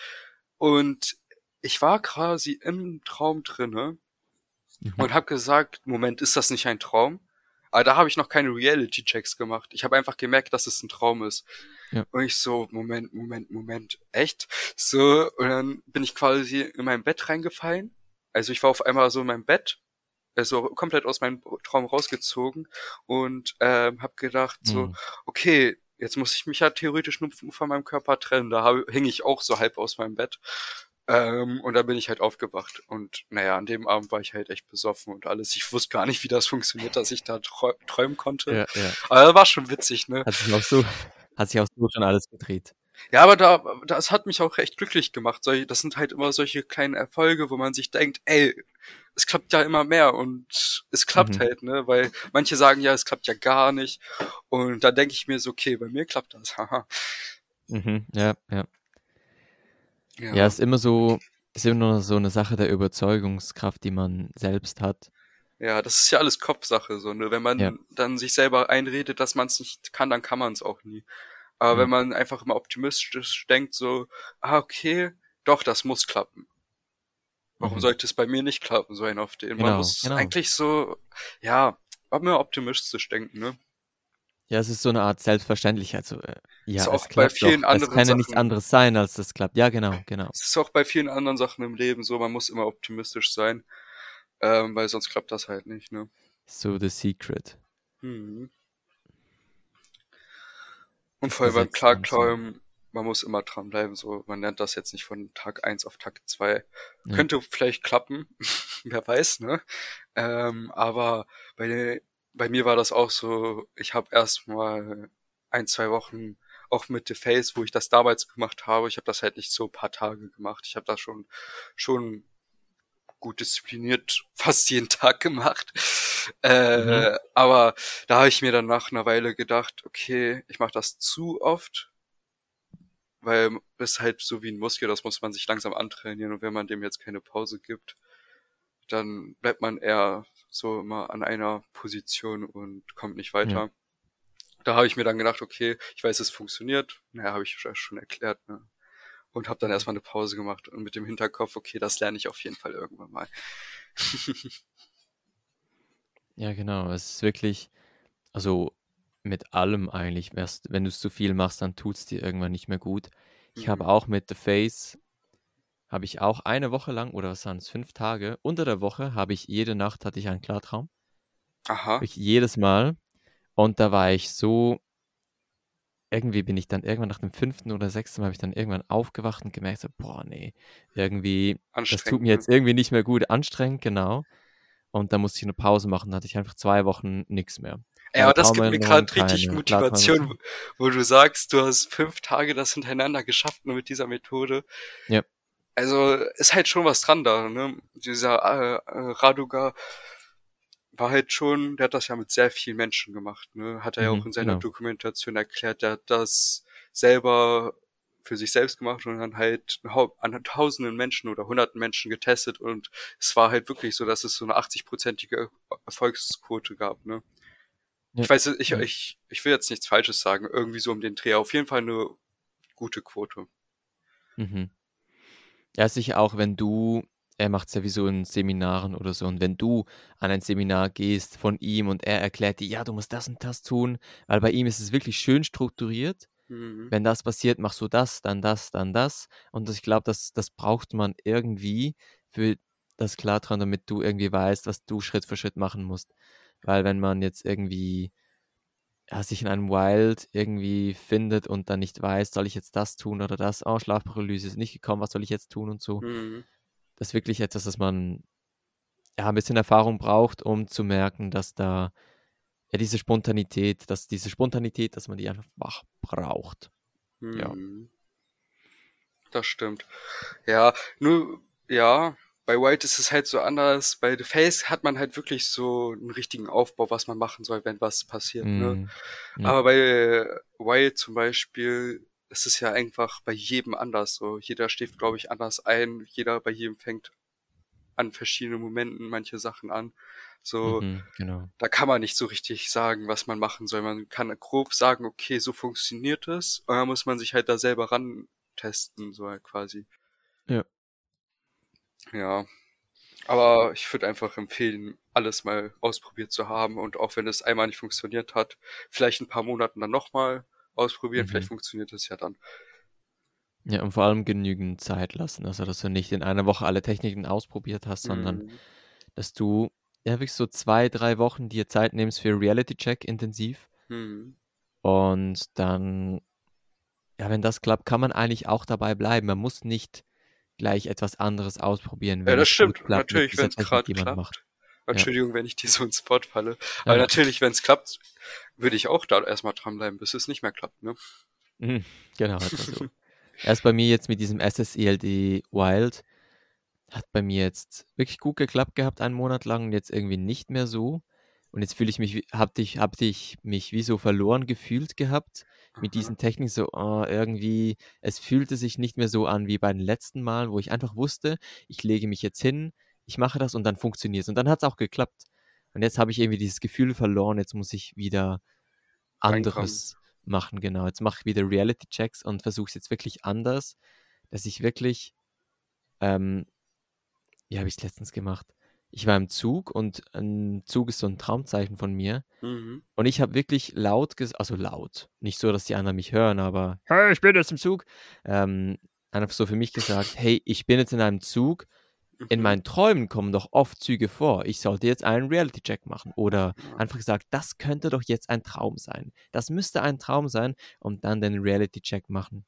und ich war quasi im Traum drinne Mhm. und habe gesagt, Moment, ist das nicht ein Traum? Aber da habe ich noch keine Reality-Checks gemacht. Ich habe einfach gemerkt, dass es ein Traum ist. Ja. Und ich so, Moment, Moment, Moment, echt? So, und dann bin ich quasi in mein Bett reingefallen. Also ich war auf einmal so in meinem Bett, also komplett aus meinem Traum rausgezogen und ähm, habe gedacht so, Mhm. okay, jetzt muss ich mich ja theoretisch nur von meinem Körper trennen. Da hab, hing ich auch so halb aus meinem Bett. Ähm, und da bin ich halt aufgewacht. Und naja, an dem Abend war ich halt echt besoffen und alles. Ich wusste gar nicht, wie das funktioniert, dass ich da träu träumen konnte. Ja, ja. Aber das war schon witzig, ne? Hat sich auch so, hat sich auch so schon alles gedreht. Ja, aber da, das hat mich auch recht glücklich gemacht. Das sind halt immer solche kleinen Erfolge, wo man sich denkt, ey, es klappt ja immer mehr und es klappt Mhm. halt, ne? Weil manche sagen ja, es klappt ja gar nicht. Und da denke ich mir so, okay, bei mir klappt das. Haha. Mhm. Ja, ja. Ja. Ja, ist immer so, ist immer nur so eine Sache der Überzeugungskraft, die man selbst hat. Ja, das ist ja alles Kopfsache, so, ne? Wenn man Ja. dann sich selber einredet, dass man es nicht kann, dann kann man es auch nie. Aber Ja. wenn man einfach immer optimistisch denkt, so, ah, okay, doch, das muss klappen. Warum Mhm. sollte es bei mir nicht klappen, so ein auf den? Man Genau, muss genau. eigentlich so, ja, immer optimistisch denken, ne? Ja, es ist so eine Art Selbstverständlichkeit. So, äh, ja, Ist es auch bei klappt vielen doch. Es anderen kann ja nichts anderes sein, als das klappt. Ja, genau, genau. Es ist auch bei vielen anderen Sachen im Leben so, man muss immer optimistisch sein, ähm, weil sonst klappt das halt nicht, ne? So the secret. Mhm. Und vor allem beim. Klarträumen, man muss immer dranbleiben, so, man lernt das jetzt nicht von Tag eins auf Tag zwei. Ja. Könnte vielleicht klappen, wer weiß, ne? Ähm, aber bei, bei mir war das auch so, ich habe erst mal ein, zwei Wochen auch mit The Face, wo ich das damals gemacht habe, ich habe das halt nicht so ein paar Tage gemacht. Ich habe das schon, schon gut diszipliniert fast jeden Tag gemacht. Äh, mhm. Aber da habe ich mir dann nach einer Weile gedacht, okay, ich mache das zu oft, weil es halt so wie ein Muskel, das muss man sich langsam antrainieren und wenn man dem jetzt keine Pause gibt, dann bleibt man eher so immer an einer Position und kommt nicht weiter. Ja. Da habe ich mir dann gedacht, okay, ich weiß, es funktioniert. Naja, habe ich schon erklärt. Ne? Und habe dann erstmal eine Pause gemacht und mit dem Hinterkopf, okay, das lerne ich auf jeden Fall irgendwann mal. ja, genau. Es ist wirklich, also mit allem eigentlich, wenn du es zu viel machst, dann tut es dir irgendwann nicht mehr gut. Ich mhm. habe auch mit The Face habe ich auch eine Woche lang, oder was waren es, fünf Tage, unter der Woche habe ich jede Nacht hatte ich einen Klartraum. Aha. Ich jedes Mal. Und da war ich so, irgendwie bin ich dann irgendwann nach dem fünften oder sechsten Mal habe ich dann irgendwann aufgewacht und gemerkt, so, boah, nee, irgendwie, das tut mir jetzt ne? irgendwie nicht mehr gut, anstrengend, genau. Und da musste ich eine Pause machen, da hatte ich einfach zwei Wochen nichts mehr. Ja, aber das gibt mir gerade richtig Motivation, wo du sagst, du hast fünf Tage das hintereinander geschafft, nur mit dieser Methode. Ja also ist halt schon was dran da, ne? Dieser äh, äh, Raduga war halt schon, der hat das ja mit sehr vielen Menschen gemacht, ne? Hat er ja mhm, auch in seiner genau. Dokumentation erklärt, der hat das selber für sich selbst gemacht und dann halt an tausenden Menschen oder hunderten Menschen getestet und es war halt wirklich so, dass es so eine 80-prozentige Erfolgsquote gab, ne? Ja. Ich weiß, ich, ich, ich will jetzt nichts Falsches sagen, irgendwie so um den Dreh. Auf jeden Fall eine gute Quote. Mhm. Ja, sicher auch, wenn du er macht es ja wie so in Seminaren oder so. Und wenn du an ein Seminar gehst von ihm und er erklärt dir, ja, du musst das und das tun, weil bei ihm ist es wirklich schön strukturiert. Mhm. Wenn das passiert, machst du das, dann das, dann das. Und ich glaube, das, das braucht man irgendwie für das Klartrauen, damit du irgendwie weißt, was du Schritt für Schritt machen musst. Weil wenn man jetzt irgendwie ja, sich in einem Wild irgendwie findet und dann nicht weiß, soll ich jetzt das tun oder das, oh, Schlafparalyse ist nicht gekommen, was soll ich jetzt tun und so. Mhm. Das ist wirklich etwas, das man ja ein bisschen Erfahrung braucht, um zu merken, dass da ja diese Spontanität, dass diese Spontanität, dass man die einfach braucht. Mhm. Ja. Das stimmt. Ja, nur, ja, bei White ist es halt so anders. Bei The Face hat man halt wirklich so einen richtigen Aufbau, was man machen soll, wenn was passiert. Mm, ne? Ja. Aber bei Wild zum Beispiel ist es ja einfach bei jedem anders. So jeder schläft, glaube ich, anders ein. Jeder bei jedem fängt an verschiedenen Momenten manche Sachen an. So, mhm, genau. da kann man nicht so richtig sagen, was man machen soll. Man kann grob sagen, okay, so funktioniert es. Und dann muss man sich halt da selber ran testen, so halt quasi. Ja. Ja. Aber ich würde einfach empfehlen, alles mal ausprobiert zu haben und auch wenn es einmal nicht funktioniert hat, vielleicht ein paar Monaten dann nochmal ausprobieren, mhm. vielleicht funktioniert es ja dann. Ja, und vor allem genügend Zeit lassen. Also, dass du nicht in einer Woche alle Techniken ausprobiert hast, sondern mhm. dass du ja wirklich so zwei, drei Wochen dir Zeit nimmst für Reality-Check intensiv. Mhm. Und dann, ja, wenn das klappt, kann man eigentlich auch dabei bleiben. Man muss nicht gleich etwas anderes ausprobieren. Wenn ja, das stimmt. Klappt, natürlich, wenn es gerade klappt. Macht. Entschuldigung, ja. wenn ich dir so ins Spot falle. Aber ja. natürlich, wenn es klappt, würde ich auch da erstmal dranbleiben, bis es nicht mehr klappt, ne? Mhm, genau, so. Erst bei mir jetzt mit diesem SSELD Wild hat bei mir jetzt wirklich gut geklappt gehabt, einen Monat lang und jetzt irgendwie nicht mehr so. Und jetzt fühle ich mich, hab ich, hab ich mich wie so verloren gefühlt gehabt mit diesen Techniken so, oh, irgendwie, es fühlte sich nicht mehr so an wie bei den letzten Malen, wo ich einfach wusste, ich lege mich jetzt hin, ich mache das und dann funktioniert es. Und dann hat es auch geklappt. Und jetzt habe ich irgendwie dieses Gefühl verloren, jetzt muss ich wieder anderes Reinkommen. machen, genau. Jetzt mache ich wieder Reality-Checks und versuche es jetzt wirklich anders, dass ich wirklich, ähm, wie habe ich es letztens gemacht? Ich war im Zug und ein Zug ist so ein Traumzeichen von mir. Mhm. Und ich habe wirklich laut gesagt, also laut, nicht so, dass die anderen mich hören, aber hey, ich bin jetzt im Zug. Ähm, einfach so für mich gesagt, hey, ich bin jetzt in einem Zug. In mhm. meinen Träumen kommen doch oft Züge vor. Ich sollte jetzt einen Reality-Check machen. Oder einfach gesagt, das könnte doch jetzt ein Traum sein. Das müsste ein Traum sein und dann den Reality-Check machen.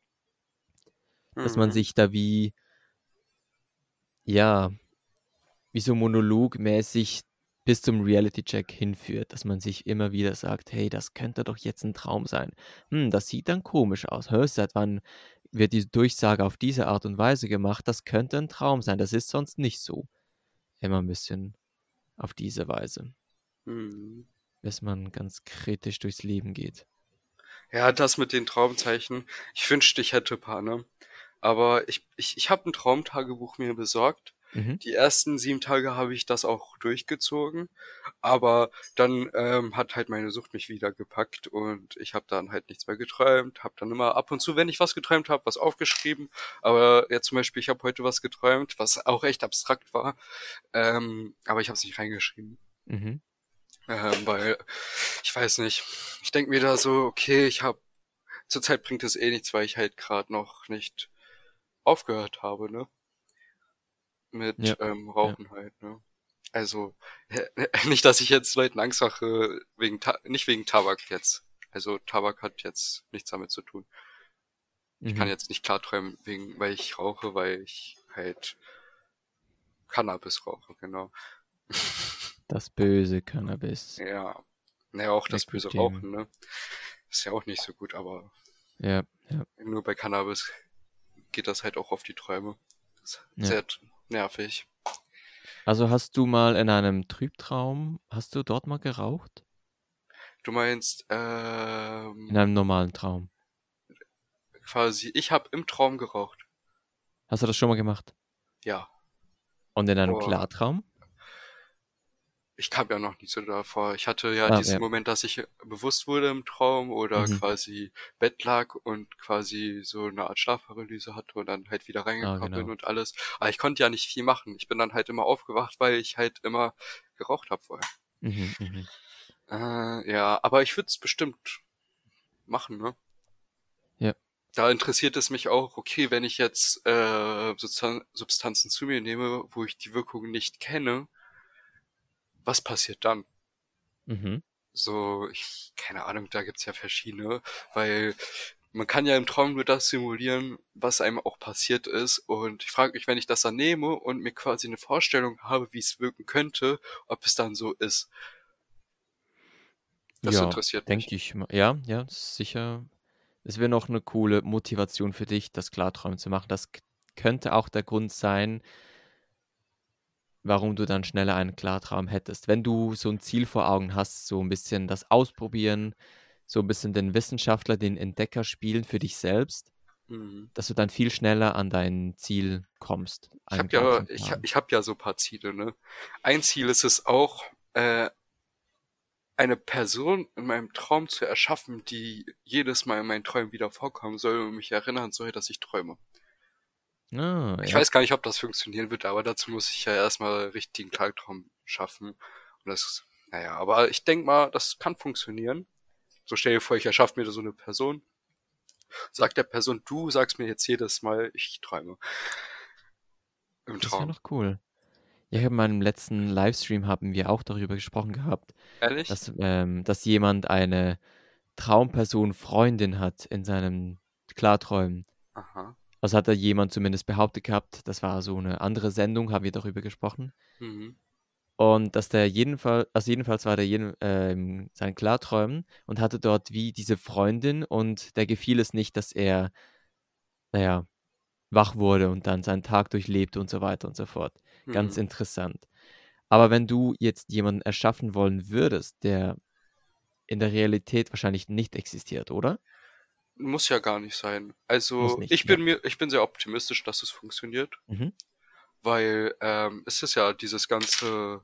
Dass man mhm. sich da wie, ja, wie so monologmäßig bis zum Reality-Check hinführt, dass man sich immer wieder sagt: „Hey, das könnte doch jetzt ein Traum sein. Hm, das sieht dann komisch aus. Hä, seit wann wird diese Durchsage auf diese Art und Weise gemacht? Das könnte ein Traum sein. Das ist sonst nicht so.“ Immer ein bisschen auf diese Weise. Mhm. Bis man ganz kritisch durchs Leben geht. Ja, das mit den Traumzeichen. Ich wünschte, ich hätte paar, ne? Aber ich ich ich habe ein Traumtagebuch mir besorgt. Mhm. Die ersten sieben Tage habe ich das auch durchgezogen, aber dann, ähm, hat halt meine Sucht mich wieder gepackt und ich habe dann halt nichts mehr geträumt, habe dann immer ab und zu, wenn ich was geträumt habe, was aufgeschrieben. Aber jetzt zum Beispiel, ich habe heute was geträumt, was auch echt abstrakt war, ähm, aber ich habe es nicht reingeschrieben. Mhm. Ähm, weil, ich weiß nicht, ich denke mir da so, okay, ich habe, zurzeit bringt es eh nichts, weil ich halt gerade noch nicht aufgehört habe, ne? Mit Ja, ähm, ja. Rauchen halt, ne? Also, nicht, dass ich jetzt Leuten Angst mache, wegen Ta nicht wegen Tabak jetzt. Also Tabak hat jetzt nichts damit zu tun. Ich kann Mhm. jetzt nicht klar träumen, wegen, weil ich rauche, weil ich halt Cannabis rauche, genau. Das böse Cannabis. Ja. Naja, auch das böse. Rauchen, ne? Ist ja auch nicht so gut, aber Ja, ja, nur bei Cannabis geht das halt auch auf die Träume. Ist ja. sehr nervig. Also, hast du mal in einem Trübtraum hast du dort mal geraucht? Du meinst, In ähm, einem normalen Traum? quasi, ich habe im Traum geraucht. Hast du das schon mal gemacht? Ja. Und in einem Boah. Klartraum? Ich kam ja noch nie so davor. Ich hatte ja Ah, diesen ja. Moment, dass ich bewusst wurde im Traum oder Mhm. quasi Bett lag und quasi so eine Art Schlafparalyse hatte und dann halt wieder Ah, reingekommen bin genau. und alles. Aber ich konnte ja nicht viel machen. Ich bin dann halt immer aufgewacht, weil ich halt immer geraucht habe vorher. Mhm, mhm. Äh, ja, aber ich würde es bestimmt machen, ne? Ja. Da interessiert es mich auch, okay, wenn ich jetzt äh, Substan Substanzen zu mir nehme, wo ich die Wirkung nicht kenne, was passiert dann? Mhm. So, ich, keine Ahnung, da gibt's ja verschiedene, weil man kann ja im Traum nur das simulieren, was einem auch passiert ist. Und ich frage mich, wenn ich das dann nehme und mir quasi eine Vorstellung habe, wie es wirken könnte, ob es dann so ist. Das Ja, interessiert mich. denke ich mal. Ja, ja, sicher. Es wäre noch eine coole Motivation für dich, das Klarträumen zu machen. Das könnte auch der Grund sein warum du dann schneller einen Klartraum hättest. Wenn du so ein Ziel vor Augen hast, so ein bisschen das Ausprobieren, so ein bisschen den Wissenschaftler, den Entdecker spielen für dich selbst, Mhm. dass du dann viel schneller an dein Ziel kommst, Ich habe ja, ich, ich habe ja so paar Ziele, ne? Ein Ziel ist es auch, äh, eine Person in meinem Traum zu erschaffen, die jedes Mal in meinen Träumen wieder vorkommen soll und mich erinnern soll, dass ich träume. Ah, Ich ja. weiß gar nicht, ob das funktionieren wird, aber dazu muss ich ja erstmal richtigen Tagtraum schaffen. Und das, naja, aber ich denk mal, das kann funktionieren. So stell dir vor, ich erschaffe mir so eine Person. Sag der Person, du sagst mir jetzt jedes Mal, ich träume. Im Das wäre Traum. noch cool. Ja, in meinem letzten Livestream haben wir auch darüber gesprochen gehabt, Ehrlich? dass, ähm dass jemand eine Traumperson Freundin hat in seinem Klarträumen. Aha. Also, hat da jemand zumindest behauptet gehabt, das war so 'ne andere Sendung, haben wir darüber gesprochen. Mhm. Und dass der jedenfall also, jedenfalls war der jeden äh, in seinen Klarträumen und hatte dort wie diese Freundin und der gefiel es nicht, dass er, na ja, wach wurde und dann seinen Tag durchlebte und so weiter und so fort. Ganz Mhm. interessant. Aber wenn du jetzt jemanden erschaffen wollen würdest, der in der Realität wahrscheinlich nicht existiert, oder? Muss ja gar nicht sein. Also, nicht, ich ja. bin mir ich bin sehr optimistisch, dass es funktioniert, Mhm. weil, ähm, es ist ja dieses ganze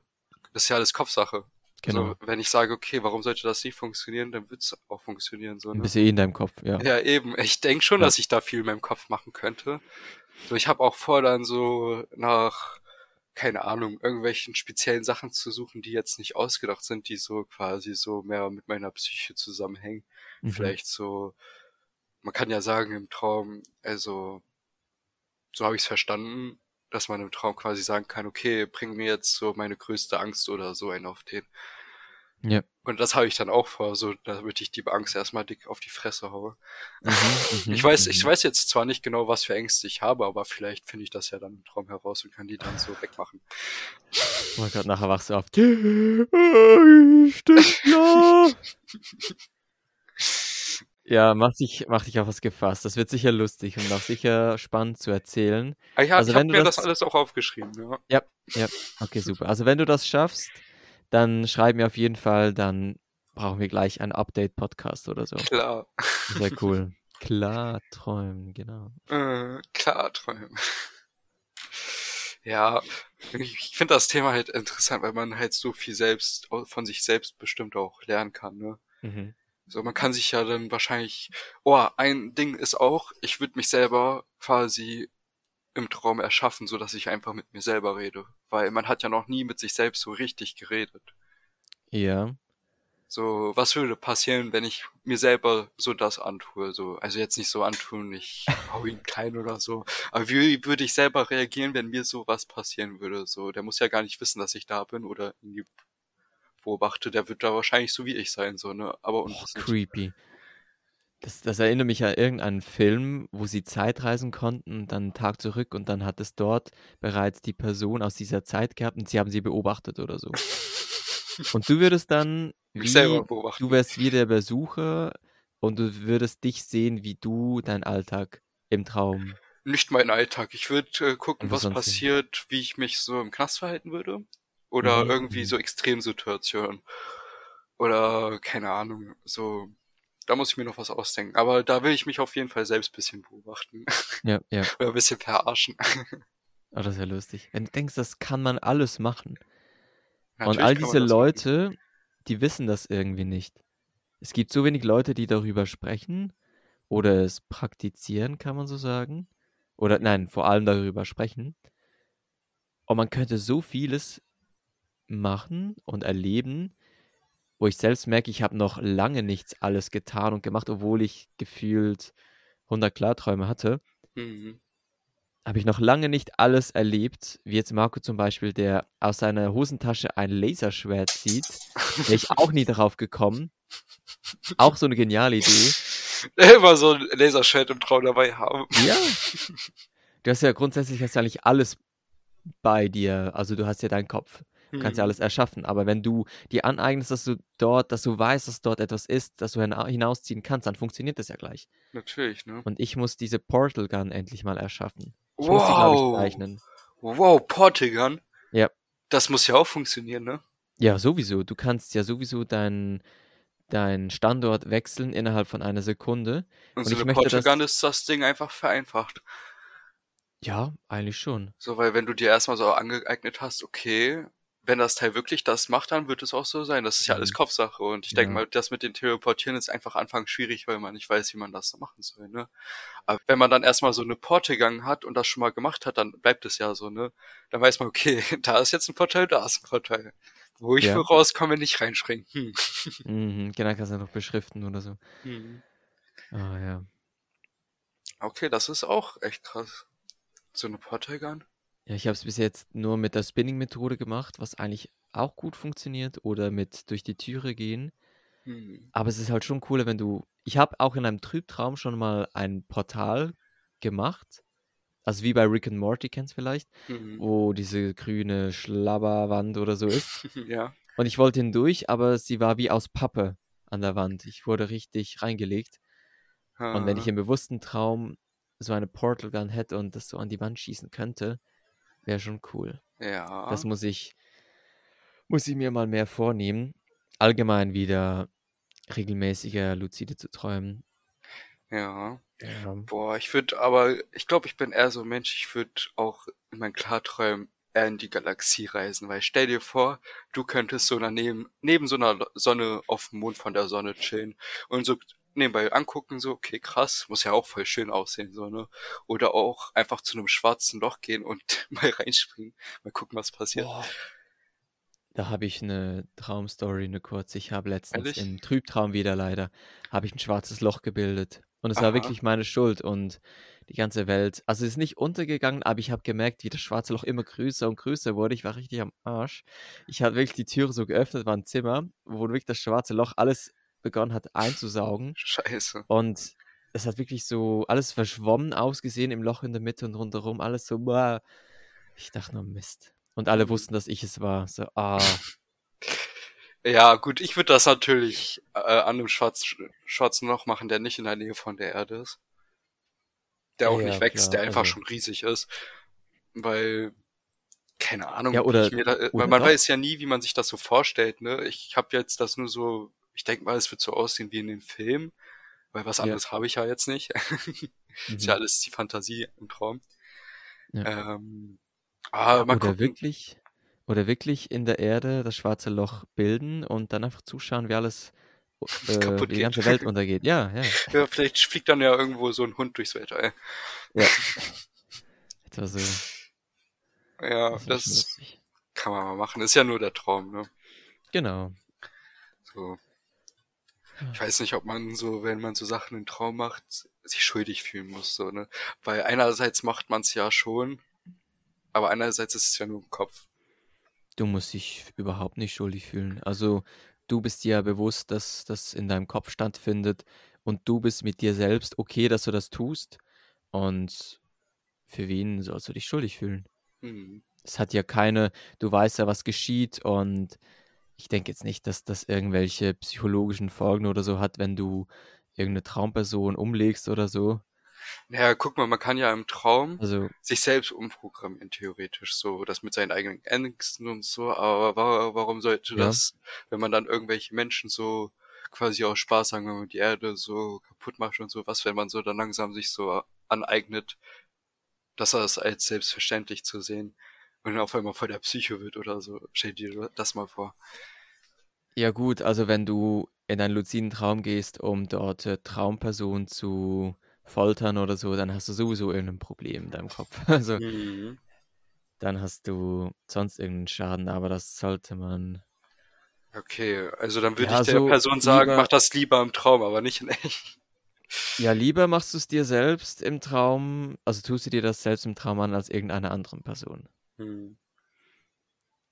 das ist ja alles Kopfsache. Also, Genau. wenn ich sage: „Okay, warum sollte das nicht funktionieren“, dann wird's auch funktionieren so, ne? bist du eh in deinem Kopf, ja. Ja, eben. Ich denke schon, Ja. dass ich da viel in meinem Kopf machen könnte. So, ich habe auch vor, dann so nach, keine Ahnung, irgendwelchen speziellen Sachen zu suchen, die jetzt nicht ausgedacht sind, die so quasi so mehr mit meiner Psyche zusammenhängen. Mhm. Vielleicht so man kann ja sagen im Traum also so habe ich's verstanden, dass man im Traum quasi sagen kann: „Okay, bring mir jetzt so meine größte Angst oder so einen auf den.“ Ja. Und das habe ich dann auch vor, so damit ich die Angst erstmal dick auf die Fresse haue. Mhm, mhm, ich weiß, ich mhm. weiß jetzt zwar nicht genau, was für Ängste ich habe, aber vielleicht finde ich das ja dann im Traum heraus und kann die dann so wegmachen. Oh mein Gott, nachher wachst du auf. Stimmt, ja. Mach dich, mach dich auf was gefasst. Das wird sicher lustig und auch sicher spannend zu erzählen. Ah, ja, Also ich habe mir das das- alles auch aufgeschrieben, ja. Ja, ja, okay, super. Also wenn du das schaffst, dann schreib mir auf jeden Fall, dann brauchen wir gleich einen Update-Podcast oder so. Klar. Sehr cool. Klar, träumen, genau. Äh, klar, träumen. Ja, ich finde das Thema halt interessant, weil man halt so viel selbst von sich selbst bestimmt auch lernen kann, ne? Mhm. So, man kann sich ja dann wahrscheinlich, oh, ein Ding ist auch, ich würde mich selber quasi im Traum erschaffen, so dass ich einfach mit mir selber rede, weil man hat ja noch nie mit sich selbst so richtig geredet. Ja, So, was würde passieren, wenn ich mir selber so das antue? So, also jetzt nicht so antun, ich hau ihn klein oder so. Aber wie würde ich selber reagieren, wenn mir so was passieren würde? So, der muss ja gar nicht wissen, dass ich da bin oder irgendwie beobachte. Der wird da wahrscheinlich so wie ich sein, so, ne? Aber oh, unwissend. creepy. Das, das erinnert mich an irgendeinen Film, wo sie Zeitreisen konnten, und dann einen Tag zurück und dann hat es dort bereits die Person aus dieser Zeit gehabt und sie haben sie beobachtet oder so. Und du würdest dann, wie, beobachten. du wärst wie der Besucher und du würdest dich sehen, wie du deinen Alltag im Traum. Nicht mein Alltag. Ich würde äh, gucken, Und was passiert, wie ich mich so im Knast verhalten würde. Oder Mhm, irgendwie so Extremsituationen. Oder keine Ahnung, so. Da muss ich mir noch was ausdenken. Aber da will ich mich auf jeden Fall selbst bisschen beobachten. Ja, ja. Oder ein bisschen verarschen. Oh, das ist ja lustig. Wenn du denkst, das kann man alles machen. Und Natürlich all kann man diese das machen. Leute, die wissen das irgendwie nicht. Es gibt so wenig Leute, die darüber sprechen oder es praktizieren, kann man so sagen. Oder nein, vor allem darüber sprechen. Und man könnte so vieles machen und erleben, wo ich selbst merke, ich habe noch lange nichts alles getan und gemacht, obwohl ich gefühlt 100 Klarträume hatte Mhm. habe ich noch lange nicht alles erlebt, wie jetzt Marco zum Beispiel, der aus seiner Hosentasche ein Laserschwert zieht. Wäre ich auch nie darauf gekommen. Auch so eine geniale Idee. Immer so ein Laserschwert im Traum dabei haben. Ja. Du hast ja grundsätzlich hast ja eigentlich alles bei dir. Also du hast ja deinen Kopf. Du kannst ja Mhm. alles erschaffen. Aber wenn du dir aneignest, dass du dort, dass du weißt, dass dort etwas ist, dass du hina- hinausziehen kannst, dann funktioniert das ja gleich. Natürlich, ne? Und ich muss diese Portal Gun endlich mal erschaffen. Ich muss sie, glaube ich, Wow. zeichnen. Wow, Portugal. Ja. Das muss ja auch funktionieren, ne? Ja, sowieso. Du kannst ja sowieso deinen deinen Standort wechseln innerhalb von einer Sekunde. Und, Und so ich eine möchte Portugal ist das Ding einfach vereinfacht. Ja, eigentlich schon. So, weil wenn du dir erstmal so angeeignet hast, okay, wenn das Teil wirklich das macht, dann wird es auch so sein. Das ist ja alles Mhm. Kopfsache. Und ich denke Ja. mal, das mit den Teleportieren ist einfach anfangs schwierig, weil man nicht weiß, wie man das machen soll, ne? Aber wenn man dann erstmal so eine Porte gegangen hat und das schon mal gemacht hat, dann bleibt es ja so, ne? Dann weiß man, okay, da ist jetzt ein Vorteil, da ist ein Vorteil. Wo ich Ja. für rauskomme, nicht reinspringen. Hm. Mhm, genau, kannst du noch beschriften oder so. Hm. Ah ja. Okay, das ist auch echt krass. So eine Portal-Gun? Ja, ich habe es bis jetzt nur mit der Spinning-Methode gemacht, was eigentlich auch gut funktioniert, oder mit durch die Türe gehen. Hm. Aber es ist halt schon cooler, wenn du. Ich habe auch in einem Trübtraum schon mal ein Portal gemacht. Also wie bei Rick and Morty, kennst du vielleicht, Hm. wo diese grüne Schlabberwand oder so ist. Ja. Und ich wollte hindurch, aber sie war wie aus Pappe an der Wand. Ich wurde richtig reingelegt. Und wenn ich im bewussten Traum so eine Portal Gun hätte und das so an die Wand schießen könnte, wäre schon cool. Ja. Das muss ich, muss ich mir mal mehr vornehmen. Allgemein wieder regelmäßiger lucide zu träumen. Ja. Ja. Boah, ich würde aber, ich glaube, ich bin eher so ein Mensch, ich würde auch in meinen Klarträumen eher in die Galaxie reisen, weil stell dir vor, du könntest so daneben, neben so einer Sonne auf dem Mond von der Sonne chillen und so nebenbei angucken, so, okay, krass, muss ja auch voll schön aussehen, so, ne? Oder auch einfach zu einem schwarzen Loch gehen und mal reinspringen, mal gucken, was passiert. Boah. Da habe ich eine Traumstory, eine kurze. Ich habe letztens Ehrlich? im Trübtraum wieder leider habe ich ein schwarzes Loch gebildet und es war wirklich meine Schuld und die ganze Welt also, es ist nicht untergegangen, aber ich habe gemerkt, wie das schwarze Loch immer größer und größer wurde. Ich war richtig am Arsch. Ich hatte wirklich die Türe so geöffnet, war ein Zimmer, wo wirklich das schwarze Loch alles begonnen hat einzusaugen Scheiße. und es hat wirklich so alles verschwommen ausgesehen im Loch in der Mitte und rundherum, alles so, boah. Ich dachte nur: „Mist.“ Und alle wussten, dass ich es war. So, ah. Ja, gut, ich würde das natürlich, äh, an 'nem schwarz schwarzen Loch machen, der nicht in der Nähe von der Erde ist. Der auch Ja, nicht wächst, klar, der einfach also schon riesig ist, weil keine Ahnung, Ja, wie oder ich mir da äh, weil oder man doch. weiß ja nie, wie man sich das so vorstellt, ne? Ich habe jetzt das nur so ich denke mal, es wird so aussehen wie in den Filmen, weil was Ja. anderes habe ich ja jetzt nicht. Ist ja Mhm. alles die Fantasie im Traum. Ja. Ähm, aber mal Oder gucken. wirklich oder wirklich in der Erde das schwarze Loch bilden und dann einfach zuschauen, wie alles äh, Kaputt die geht. ganze Welt untergeht. Ja, ja. Ja, vielleicht fliegt dann ja irgendwo so 'n Hund durchs Weltall. Ja. Etwa so. Ja, Das das kann man mal machen. Ist ja nur der Traum, ne? Genau. So. Ich weiß nicht, ob man so, wenn man so Sachen im Traum macht, sich schuldig fühlen muss, so, ne? Weil einerseits macht man's ja schon, aber einerseits ist es ja nur im Kopf. Du musst dich überhaupt nicht schuldig fühlen. Also, du bist dir ja bewusst, dass das in deinem Kopf stattfindet und du bist mit dir selbst okay, dass du das tust. Und für wen sollst du dich schuldig fühlen? Mhm. Es hat ja keine du weißt ja, was geschieht und ich denke jetzt nicht, dass das irgendwelche psychologischen Folgen oder so hat, wenn du irgend 'ne Traumperson umlegst oder so. Na ja, guck mal, man kann ja im Traum Also sich selbst umprogrammieren theoretisch so, das mit seinen eigenen Ängsten und so, aber wa warum sollte Ja. das, wenn man dann irgendwelche Menschen so quasi aus Spaß, sagen wir mal, die Erde so kaputt macht und so was, wenn man so dann langsam sich so aneignet, das als als selbstverständlich zu sehen und auf einmal voll der Psycho wird oder so. Stell dir das mal vor. Ja gut, also wenn du in einen luziden Traum gehst, um dort, äh, Traumpersonen zu foltern oder so, dann hast du sowieso irgend 'n Problem in deinem Kopf. Also Mhm. dann hast du sonst irgend 'nen Schaden, aber das sollte man Okay, also dann würde Ja, ich der so Person sagen: lieber „Mach das lieber im Traum, aber nicht in echt.“ Ja, lieber machst du's dir selbst im Traum also tust du dir das selbst im Traum an als irgendeiner anderen Person. Mhm.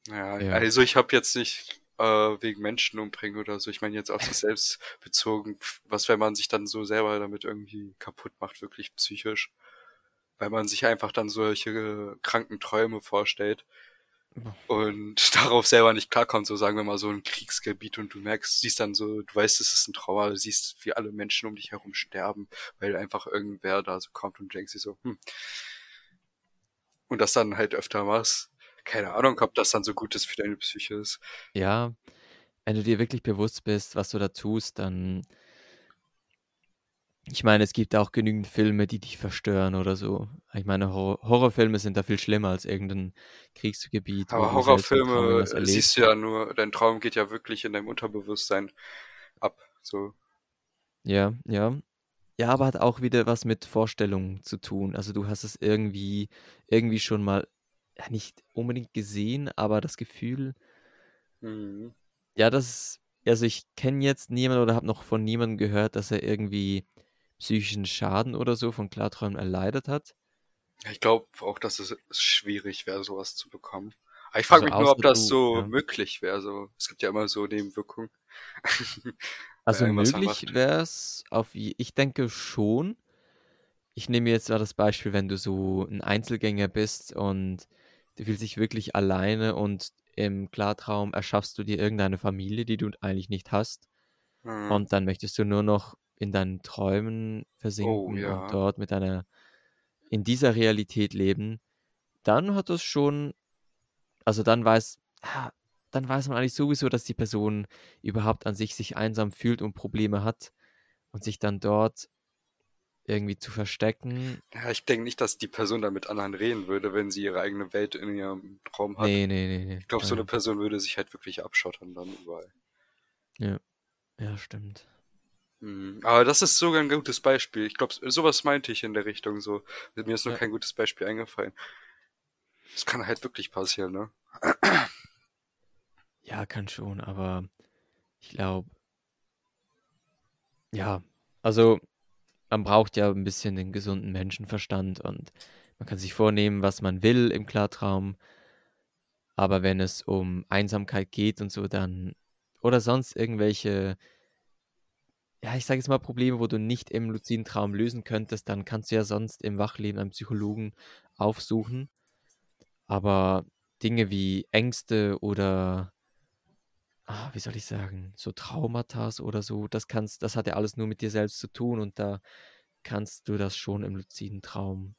Ja, Ja. also ich habe jetzt nicht, äh, wegen Menschen umbringen oder so. Ich meine jetzt auf sich selbst bezogen. Was, wenn man sich dann so selber damit irgendwie kaputt macht, wirklich psychisch? Weil man sich einfach dann solche kranken Träume vorstellt und darauf selber nicht klarkommt. So sagen wir mal so 'n Kriegsgebiet und du merkst siehst dann so du weißt, es ist 'n Traum, aber du siehst, wie alle Menschen um dich herum sterben, weil einfach irgendwer da so kommt und denkst dir so: „Hm.“ Und das dann halt öfter machst. Keine Ahnung, ob das dann so gut ist für deine Psyche ist. Ja, wenn du dir wirklich bewusst bist, was du da tust, dann ich meine, es gibt auch genügend Filme, die dich verstören oder so. Ich meine, Horror Horrorfilme sind da viel schlimmer als irgend 'n Kriegsgebiet, Aber Horrorfilme siehst du ja nur dein Traum geht ja wirklich in deinem Unterbewusstsein ab, so. Ja, ja. Ja, aber hat auch wieder was mit Vorstellungen zu tun. Also, du hast es irgendwie irgendwie schon mal ja, nicht unbedingt gesehen, aber das Gefühl Mhm. Ja, das also, ich kenne jetzt niemanden oder habe noch von niemandem gehört, dass er irgendwie psychischen Schaden oder so von Klarträumen erleidet hat. Ich glaube auch, dass es schwierig wäre, so was zu bekommen. Aber ich frage Also, mich nur, ob das so ja. möglich wäre, so. Es gibt ja immer so Nebenwirkungen. Also, möglich macht. wär's auf ich denke schon. Ich nehme jetzt mal das Beispiel, wenn du so 'n Einzelgänger bist und du fühlst dich wirklich alleine und im Klartraum erschaffst du dir irgendeine Familie, die du eigentlich nicht hast. Mhm. Und dann möchtest du nur noch in deinen Träumen Oh, versinken ja. und dort mit deiner in dieser Realität leben, dann hat das schon also, dann weiß ja, dann weiß man eigentlich sowieso, dass die Person überhaupt an sich sich einsam fühlt und Probleme hat und sich dann dort irgendwie zu verstecken Ja, ich denke nicht, dass die Person da mit anderen reden würde, wenn sie ihre eigene Welt in ihrem Traum hat. Ne, ne, ne, ne. Ich glaube, so 'ne Nein. Person würde sich halt wirklich abschottern dann überall. Ja. Ja, stimmt. Mhm. Aber das ist sogar 'n gutes Beispiel. Ich glaube, so was meinte ich in der Richtung so. Mir ist nur Ja. kein gutes Beispiel eingefallen. Das kann halt wirklich passieren, ne? Ja, kann schon, aber ich glaube, ja, also man braucht ja ein bisschen den gesunden Menschenverstand und man kann sich vornehmen, was man will im Klartraum. Aber wenn es um Einsamkeit geht und so, dann oder sonst irgendwelche, ja, ich sage jetzt mal Probleme, wo du nicht im luziden Traum lösen könntest, dann kannst du ja sonst im Wachleben einen Psychologen aufsuchen. Aber Dinge wie Ängste oder ah, wie soll ich sagen, so Traumata oder so, das kannst, das hat ja alles nur mit dir selbst zu tun und da kannst du das schon im luziden Traum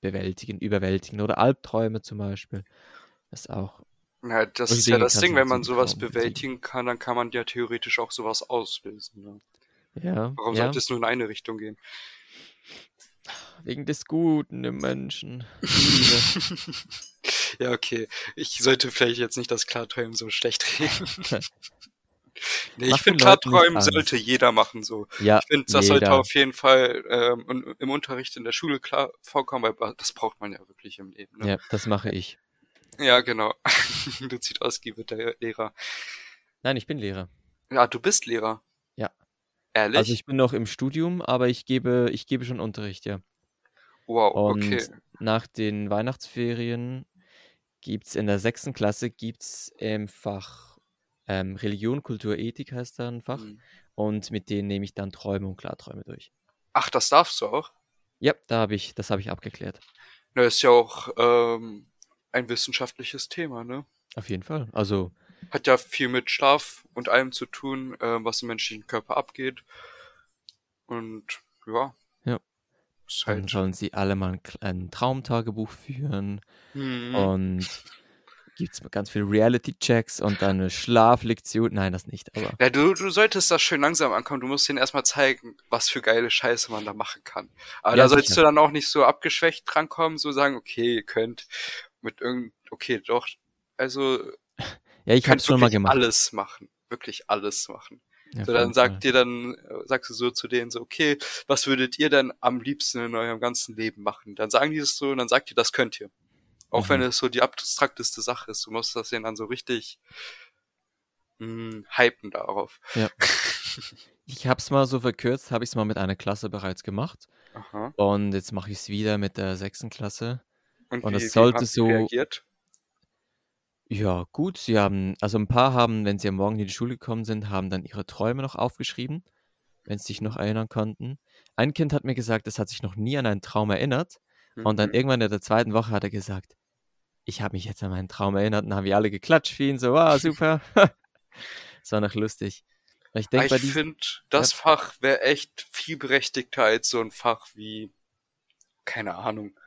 bewältigen, überwältigen oder Albträume zum Beispiel. Das ist auch. Ja, das ist ja das Ding, wenn man sowas bewältigen kann, dann kann man ja theoretisch auch sowas auslösen. Ne? Ja. Warum ja. sollte es nur in eine Richtung gehen? Wegen des Guten im Menschen. ja, okay. Ich sollte vielleicht jetzt nicht das Klarträumen so schlecht reden. nee, ich finde Klarträumen sollte jeder machen so. Ja, ich finde, das jeder. sollte auf jeden Fall ähm, im Unterricht in der Schule klar vorkommen, weil das braucht man ja wirklich im Leben. Ne? Ja, das mache ich. Ja, genau. du ziehst aus, wird der Lehrer. Nein, ich bin Lehrer. Ja, du bist Lehrer. Ja. Ehrlich? Also ich bin noch im Studium, aber ich gebe, ich gebe schon Unterricht, ja. Wow, Und okay. nach den Weihnachtsferien gibt es in der sechsten Klasse gibt's im Fach ähm, Religion, Kultur, Ethik heißt da ein Fach. Mhm. Und mit denen nehme ich dann Träume und Klarträume durch. Ach, das darfst du auch? Ja, da habe ich, das habe ich abgeklärt. Na, ist ja auch ähm, ein wissenschaftliches Thema, ne? Auf jeden Fall. Also hat ja viel mit Schlaf und allem zu tun, äh, was im menschlichen Körper abgeht. Und ja. Ja. Dann sollen sie alle mal ein, ein Traumtagebuch führen hm, und gibt es ganz viel Reality-Checks und dann eine Schlaflektion. Nein, das nicht, aber ja, du, du solltest das schön langsam ankommen. Du musst denen erstmal zeigen, was für geile Scheiße man da machen kann. Aber Ja, da sollst sicher. du dann auch nicht so abgeschwächt drankommen, so sagen, okay, ihr könnt mit irgend, okay, doch, also ja, ich es schon mal gemacht. alles machen. Wirklich alles machen. Ja, So, dann sagt dir dann, äh, sagst du so zu denen so, okay, was würdet ihr denn am liebsten in eurem ganzen Leben machen? Dann sagen die das so und dann sagt ihr, das könnt ihr. Auch wenn Mhm. es so die abstrakteste Sache ist. Du musst das denen dann so richtig mh, hypen darauf. Ich habe es mal so verkürzt, habe ich es mal mit einer Klasse bereits gemacht Aha. und jetzt mache ich es wieder mit der sechsten Klasse. Und, Und wie, wie sollte so- reagiert? Ja, gut, sie haben, also ein paar haben, wenn sie am Morgen in die Schule gekommen sind, haben dann ihre Träume noch aufgeschrieben, wenn sie sich noch erinnern konnten. Ein Kind hat mir gesagt, es hat sich noch nie an einen Traum erinnert. Und dann Mhm. irgendwann in der zweiten Woche hat er gesagt, ich habe mich jetzt an meinen Traum erinnert und haben wir alle geklatscht für ihn, so, wow, super. das war noch lustig. Und ich denke bei ich diesen, finde, das Fach wäre echt viel berechtigter als so ein Fach wie, keine Ahnung,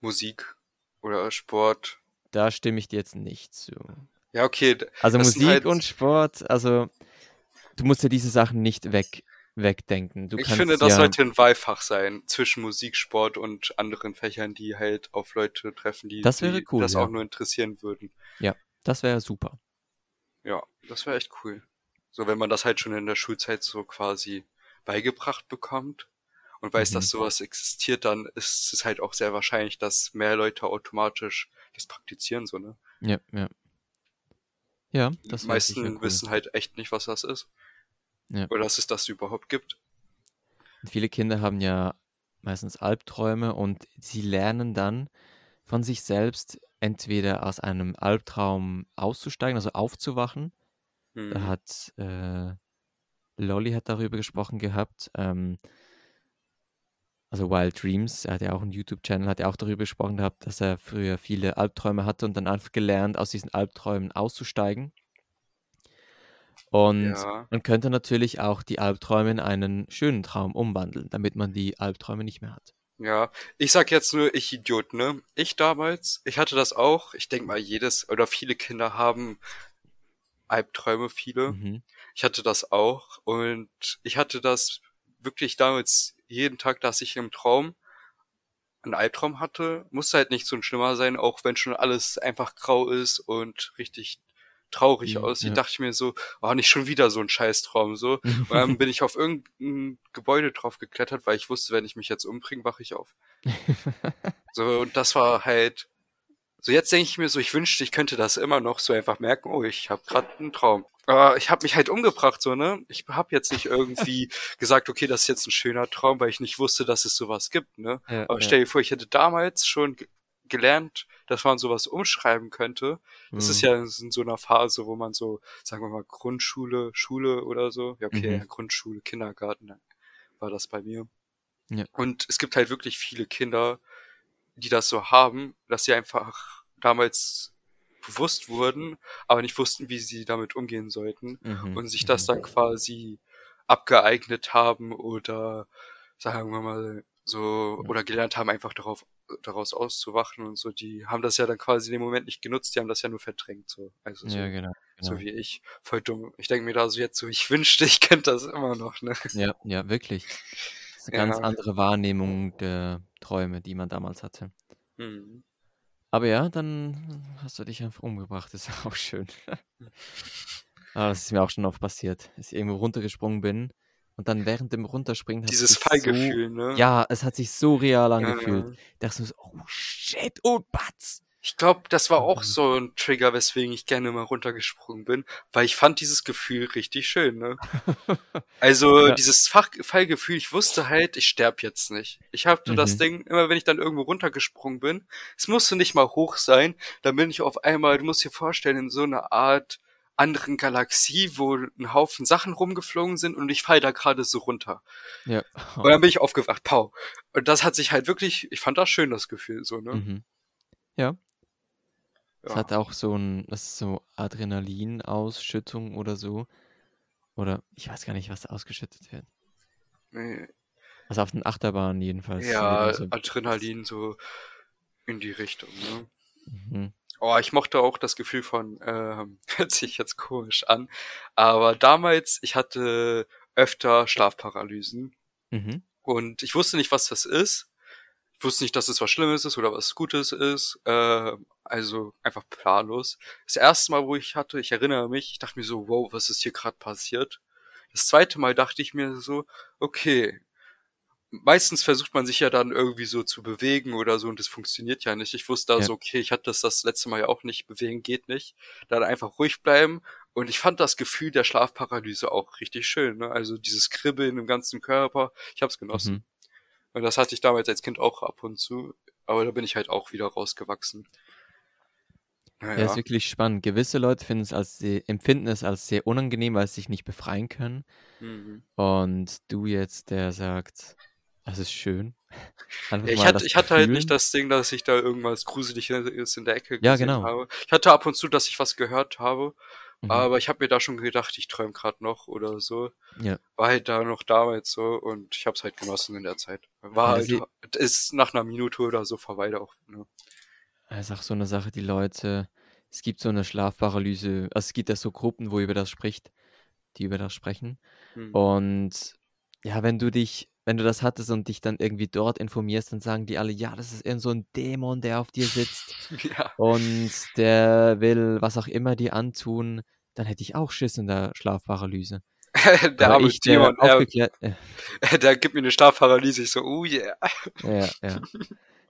Musik oder Sport. Da stimme ich dir jetzt nicht zu. Ja, okay. Also Das Musik halt- und Sport, also du musst ja diese Sachen nicht weg, wegdenken. Du Ich finde, das ja, sollte ein Wahlfach sein zwischen Musik, Sport und anderen Fächern, die halt auf Leute treffen, die, Das wäre die cool, das ja. auch nur interessieren würden. das wäre super. Ja, das wäre echt cool. So, wenn man das halt schon in der Schulzeit so quasi beigebracht bekommt und weiß, Mhm. dass sowas existiert, dann ist es halt auch sehr wahrscheinlich, dass mehr Leute automatisch das praktizieren, so, ne? Ja, ja. Ja, Die das sicher meisten cool. wissen halt echt nicht, was das ist. Ja. Oder dass es das überhaupt gibt. Viele Kinder haben ja meistens Albträume und sie lernen dann von sich selbst entweder aus einem Albtraum auszusteigen, also aufzuwachen. Da Mhm. hat äh, Lolly hat darüber gesprochen gehabt. Ähm, also Wild Dreams, er hat ja auch einen YouTube-Channel, hat ja auch darüber gesprochen gehabt, dass er früher viele Albträume hatte und dann einfach gelernt, aus diesen Albträumen auszusteigen. Und Ja. man könnte natürlich auch die Albträume in einen schönen Traum umwandeln, damit man die Albträume nicht mehr hat. Ja, ich sag jetzt nur, ich Idiot, ne? Ich damals, ich hatte das auch. Ich denk mal, jedes oder viele Kinder haben Albträume, viele. Mhm. Ich hatte das auch und ich hatte das wirklich damals jeden Tag, dass ich im Traum einen Albtraum hatte. Musste halt nicht so ein schlimmer sein, auch wenn schon alles einfach grau ist und richtig traurig Mhm, aussieht, ja. dachte ich mir so, oh, nicht schon wieder so ein Scheißtraum, so. Und dann bin ich auf irgendein Gebäude drauf geklettert, weil ich wusste, wenn ich mich jetzt umbringe, wache ich auf. So, und das war halt so jetzt denke ich mir so, ich wünschte, ich könnte das immer noch so einfach merken, oh, ich habe gerade einen Traum. Aber ich habe mich halt umgebracht, so, ne? Ich habe jetzt nicht irgendwie gesagt, okay, das ist jetzt ein schöner Traum, weil ich nicht wusste, dass es sowas gibt, ne? Ja, Aber stell dir vor, ich hätte damals schon gelernt, dass man sowas umschreiben könnte. Das mhm. ist ja in so einer Phase, wo man so, sagen wir mal, Grundschule, Schule oder so, ja okay, mhm. Grundschule, Kindergarten war das bei mir. Ja. Und es gibt halt wirklich viele Kinder, die das so haben, dass sie einfach damals bewusst wurden, aber nicht wussten, wie sie damit umgehen sollten mhm. und sich das dann mhm. quasi abgeeignet haben oder sagen wir mal so oder gelernt haben, einfach darauf daraus auszuwachen und so. Die haben das ja dann quasi in dem Moment nicht genutzt, die haben das ja nur verdrängt so. Also so, ja, genau, genau. so wie ich, voll dumm. Ich denke mir da so jetzt so, ich wünschte, ich könnte das immer noch. Ne? Ja, ja, wirklich. Das ist eine ja. ganz andere Wahrnehmung der Träume, die man damals hatte. Mhm. Aber ja, dann hast du dich einfach umgebracht. Das ist auch schön. Aber das ist mir auch schon oft passiert, dass ich irgendwo runtergesprungen bin und dann während dem Runterspringen hat Dieses Fallgefühl, so, ne? Ja, es hat sich so real angefühlt. Ja. Ich dachte so, oh shit, oh Batz. Ich glaube, das war auch mhm. so ein Trigger, weswegen ich gerne mal runtergesprungen bin, weil ich fand dieses Gefühl richtig schön, ne? Also ja. dieses Fach Fallgefühl, ich wusste halt, ich sterb jetzt nicht. Ich hatte mhm. das Ding, immer wenn ich dann irgendwo runtergesprungen bin, es musste nicht mal hoch sein, dann bin ich auf einmal, du musst dir vorstellen, in so einer Art anderen Galaxie, wo ein Haufen Sachen rumgeflogen sind und ich fall da gerade so runter. Ja. Und dann bin ich aufgewacht, pau. Und das hat sich halt wirklich, ich fand das schön, das Gefühl, so, ne? Mhm. Ja, es hat auch so ein, das ist so Adrenalinausschüttung oder so. Oder ich weiß gar nicht, was da ausgeschüttet wird. Nee. Also auf den Achterbahnen jedenfalls. Ja, so Adrenalin so in die Richtung, ne? Mhm. Oh, ich mochte auch das Gefühl von, ähm, hört sich jetzt komisch an, aber damals, ich hatte öfter Schlafparalysen. Mhm. Und ich wusste nicht, was das ist wusste nicht, dass es was Schlimmes ist oder was Gutes ist. Äh, also einfach planlos. Das erste Mal, wo ich hatte, ich erinnere mich, ich dachte mir so, wow, was ist hier gerade passiert? Das zweite Mal dachte ich mir so, okay, meistens versucht man sich ja dann irgendwie so zu bewegen oder so und das funktioniert ja nicht. Ich wusste also, ja. okay, ich hatte das das letzte Mal ja auch nicht, bewegen geht nicht. Dann einfach ruhig bleiben und ich fand das Gefühl der Schlafparalyse auch richtig schön. Ne? Also dieses Kribbeln im ganzen Körper, ich hab's genossen. Mhm. Und das hatte ich damals als Kind auch ab und zu, aber da bin ich halt auch wieder rausgewachsen. Naja. Ja, ist wirklich spannend. Gewisse Leute finden es als sehr, empfinden es als sehr unangenehm, weil sie sich nicht befreien können. Mhm. Und du jetzt, der sagt, das ist schön. Ich, hatte, ich hatte halt nicht das Ding, dass ich da irgendwas Gruseliges in der Ecke gesehen ja, genau. habe. Ich hatte ab und zu, dass ich was gehört habe, Mhm. Aber ich habe mir da schon gedacht, ich träume gerade noch oder so. Ja. War halt da noch damals so und ich habe es halt genossen in der Zeit. War ja, halt, ist nach einer Minute oder so vorbei auch. Ne? Das ist auch so eine Sache, die Leute, es gibt so eine Schlafparalyse, also es gibt ja so Gruppen, wo über das spricht, die über das sprechen. Mhm. Und ja, wenn du dich wenn du das hattest und dich dann irgendwie dort informierst, dann sagen die alle, ja, das ist irgend so ein Dämon, der auf dir sitzt ja. und der will was auch immer dir antun, dann hätte ich auch Schiss in der Schlafparalyse. der arme ich, Dämon, der, äh, der gibt mir eine Schlafparalyse, ich so, oh yeah. Ja, ja.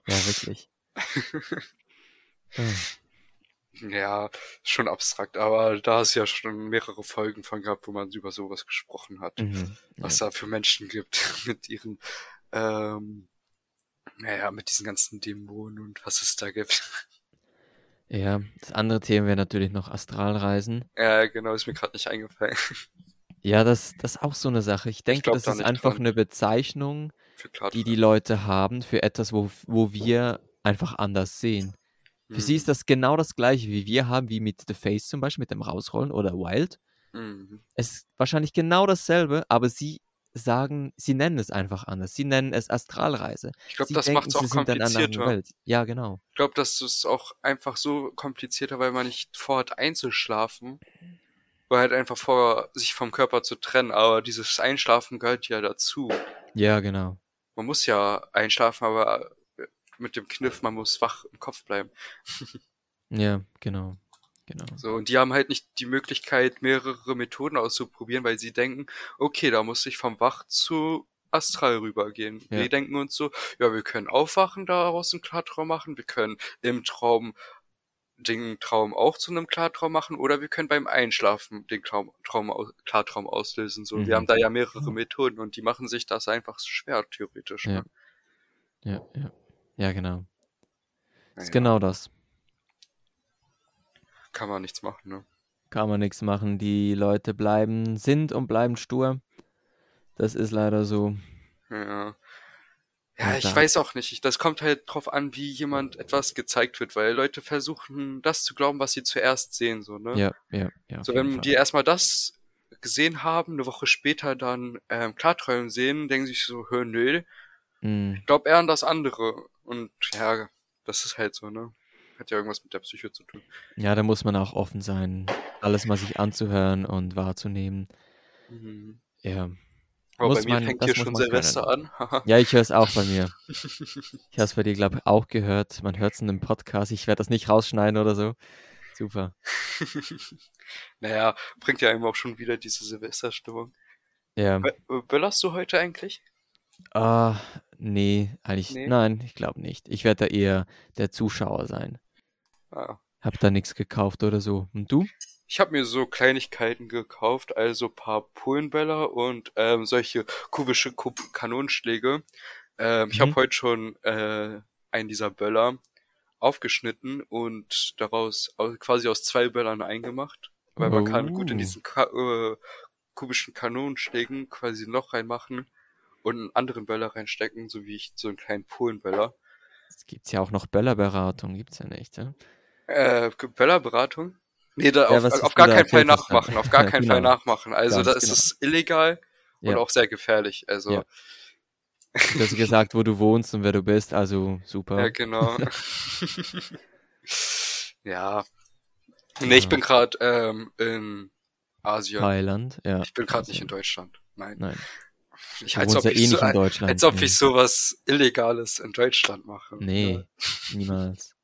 Ja, wirklich. Ja, schon abstrakt, aber da hast du ja schon mehrere Folgen von gehabt, wo man über sowas gesprochen hat. Mhm, was ja. da für Menschen gibt mit ihren, ähm, naja, mit diesen ganzen Dämonen und was es da gibt. Ja, das andere Thema wäre natürlich noch Astralreisen. Ja, genau, ist mir gerade nicht eingefallen. Ja, das, das ist auch so eine Sache. Ich denke, ich das da ist einfach dran. eine Bezeichnung, die die Leute haben für etwas, wo, wo wir einfach anders sehen. Für sie ist mhm. das genau das gleiche, wie wir haben, wie mit The Face zum Beispiel, mit dem Rausrollen oder Wild. Mhm. Es ist wahrscheinlich genau dasselbe, aber sie sagen, sie nennen es einfach anders. Sie nennen es Astralreise. Ich glaube, das macht es auch komplizierter. Ja, genau. Ich glaube, das ist auch einfach so komplizierter, weil man nicht vorhat einzuschlafen, weil halt einfach vor, sich vom Körper zu trennen. Aber dieses Einschlafen gehört ja dazu. Ja, genau. Man muss ja einschlafen, aber mit dem Kniff, man muss wach im Kopf bleiben. ja, genau. Genau. So, und die haben halt nicht die Möglichkeit, mehrere Methoden auszuprobieren, weil sie denken, okay, da muss ich vom Wach zu Astral rübergehen. Ja. Wir denken uns so, ja, wir können aufwachen, daraus einen Klartraum machen, wir können im Traum den Traum auch zu einem Klartraum machen oder wir können beim Einschlafen den Traum, Traum, Klartraum auslösen. So, mhm. wir haben da ja mehrere Methoden und die machen sich das einfach schwer, theoretisch. Ja, ne? ja, ja. Ja, genau. Das ist genau das. Kann man nichts machen, ne? Kann man nichts machen. Die Leute bleiben, sind und bleiben stur. Das ist leider so. Ja. Ja, ich weiß auch nicht. Das kommt halt drauf an, wie jemand etwas gezeigt wird, weil Leute versuchen, das zu glauben, was sie zuerst sehen, so, ne? Ja, ja, ja. So, wenn die erstmal das gesehen haben, eine Woche später dann ähm, Klarträumen sehen, denken sich so, hör, nö. Mm. Ich glaube eher an das andere. Und ja, das ist halt so, ne? Hat ja irgendwas mit der Psyche zu tun. Ja, da muss man auch offen sein, alles mal sich anzuhören und wahrzunehmen. Mhm. Ja. Aber muss bei mir man, fängt hier schon Silvester an. ja, ich höre es auch bei mir. Ich habe es bei dir, glaube ich, auch gehört. Man hört es in einem Podcast. Ich werde das nicht rausschneiden oder so. Super. naja, bringt ja einem auch schon wieder diese Silvesterstimmung. Ja. Böllerst du heute eigentlich? Ah, nee, eigentlich, nee. nein, ich glaube nicht. Ich werde da eher der Zuschauer sein. Ah. Hab da nichts gekauft oder so. Und du? Ich habe mir so Kleinigkeiten gekauft, also paar Polenbäller und ähm, solche kubische Kub Kanonenschläge. Ähm, mhm. Ich habe heute schon äh, einen dieser Böller aufgeschnitten und daraus quasi aus zwei Böllern eingemacht, weil oh. man kann gut in oh. diesen Ka äh, kubischen Kanonenschlägen quasi ein Loch reinmachen und einen anderen Böller reinstecken, so wie ich so einen kleinen Polenböller. Es gibt ja auch noch Böllerberatung, gibt's ja nicht, ja? Äh, Böllerberatung? Nee, da ja, auf, auf gar keinen Fall nachmachen, auf gar keinen genau. Fall nachmachen. Also da ist genau. es illegal und ja. auch sehr gefährlich. Also ja. Du hast gesagt, wo du wohnst und wer du bist, also super. Ja, genau. ja. Nee, ich bin gerade ähm, in Asien. Thailand, ja. Ich bin gerade nicht in Deutschland. Nein. Nein. Ich, als ob, ja ich, eh so, als ob ich sowas Illegales in Deutschland mache. Nee, ja. niemals.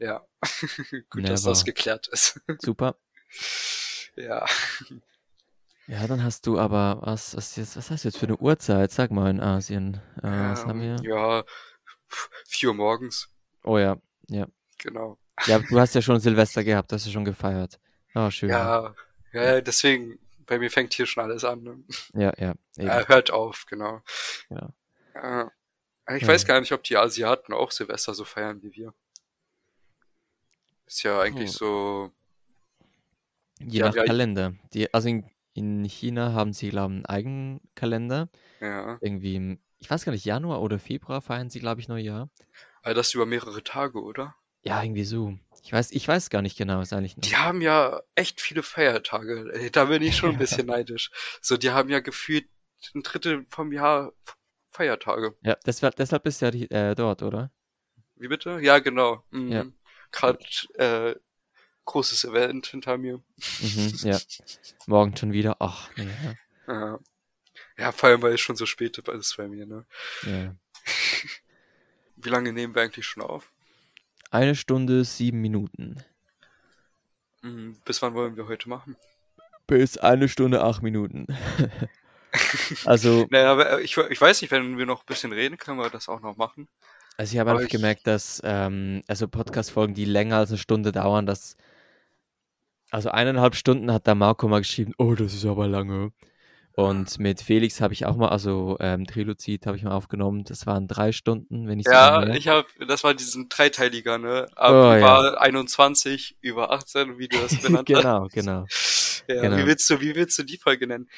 Ja, gut, Never. dass das geklärt ist. Super. Ja. Ja, dann hast du aber, was, was, jetzt, was hast du jetzt für eine Uhrzeit? Sag mal in Asien. Äh, was haben wir? Ja, vier Uhr morgens. Oh ja, ja. Genau. Ja, du hast ja schon Silvester gehabt, hast du schon gefeiert. Oh, schön. Ja, ja, deswegen, bei mir fängt hier schon alles an. Ne? Ja, ja. Eben. hört auf, genau. Ja. Äh, ich weiß gar nicht, ob die Asiaten auch Silvester so feiern wie wir. Ist ja eigentlich hm. so. Je nach ja, Kalender. Die, also in, in China haben sie, glaube ich, einen eigenen Kalender. Ja. Irgendwie im, ich weiß gar nicht, Januar oder Februar feiern sie, glaube ich, Neujahr. Aber das über mehrere Tage, oder? Ja, irgendwie so. Ich weiß, ich weiß gar nicht genau, ist eigentlich. Noch. Die haben ja echt viele Feiertage. Da bin ich schon ein bisschen neidisch. So, die haben ja gefühlt ein Drittel vom Jahr Feiertage. Ja, deshalb, deshalb bist du ja äh, dort, oder? Wie bitte? Ja, genau. Mhm. Ja gerade äh, großes Event hinter mir. Mhm, ja. Morgen schon wieder. Ach, nee. Ja. ja. ja, vor allem, weil es schon so spät ist bei mir, ne? Ja. Wie lange nehmen wir eigentlich schon auf? Eine Stunde, sieben Minuten. Mhm, bis wann wollen wir heute machen? Bis eine Stunde, acht Minuten. also. Naja, aber äh, ich, ich weiß nicht, wenn wir noch ein bisschen reden, können wir das auch noch machen. Also ich habe einfach ich... gemerkt, dass ähm, also Podcast-Folgen, die länger als eine Stunde dauern, dass also eineinhalb Stunden hat der Marco mal geschrieben, oh, das ist aber lange. Und mit Felix habe ich auch mal, also ähm, Trilozid habe ich mal aufgenommen. Das waren drei Stunden, wenn ich Ja, ich habe, das war diesen dreiteiliger, ne? Aber oh, war ja. 21 über 18, wie du das benannt genau, hast. Genau, ja, genau. Wie willst du, wie willst du die Folge nennen?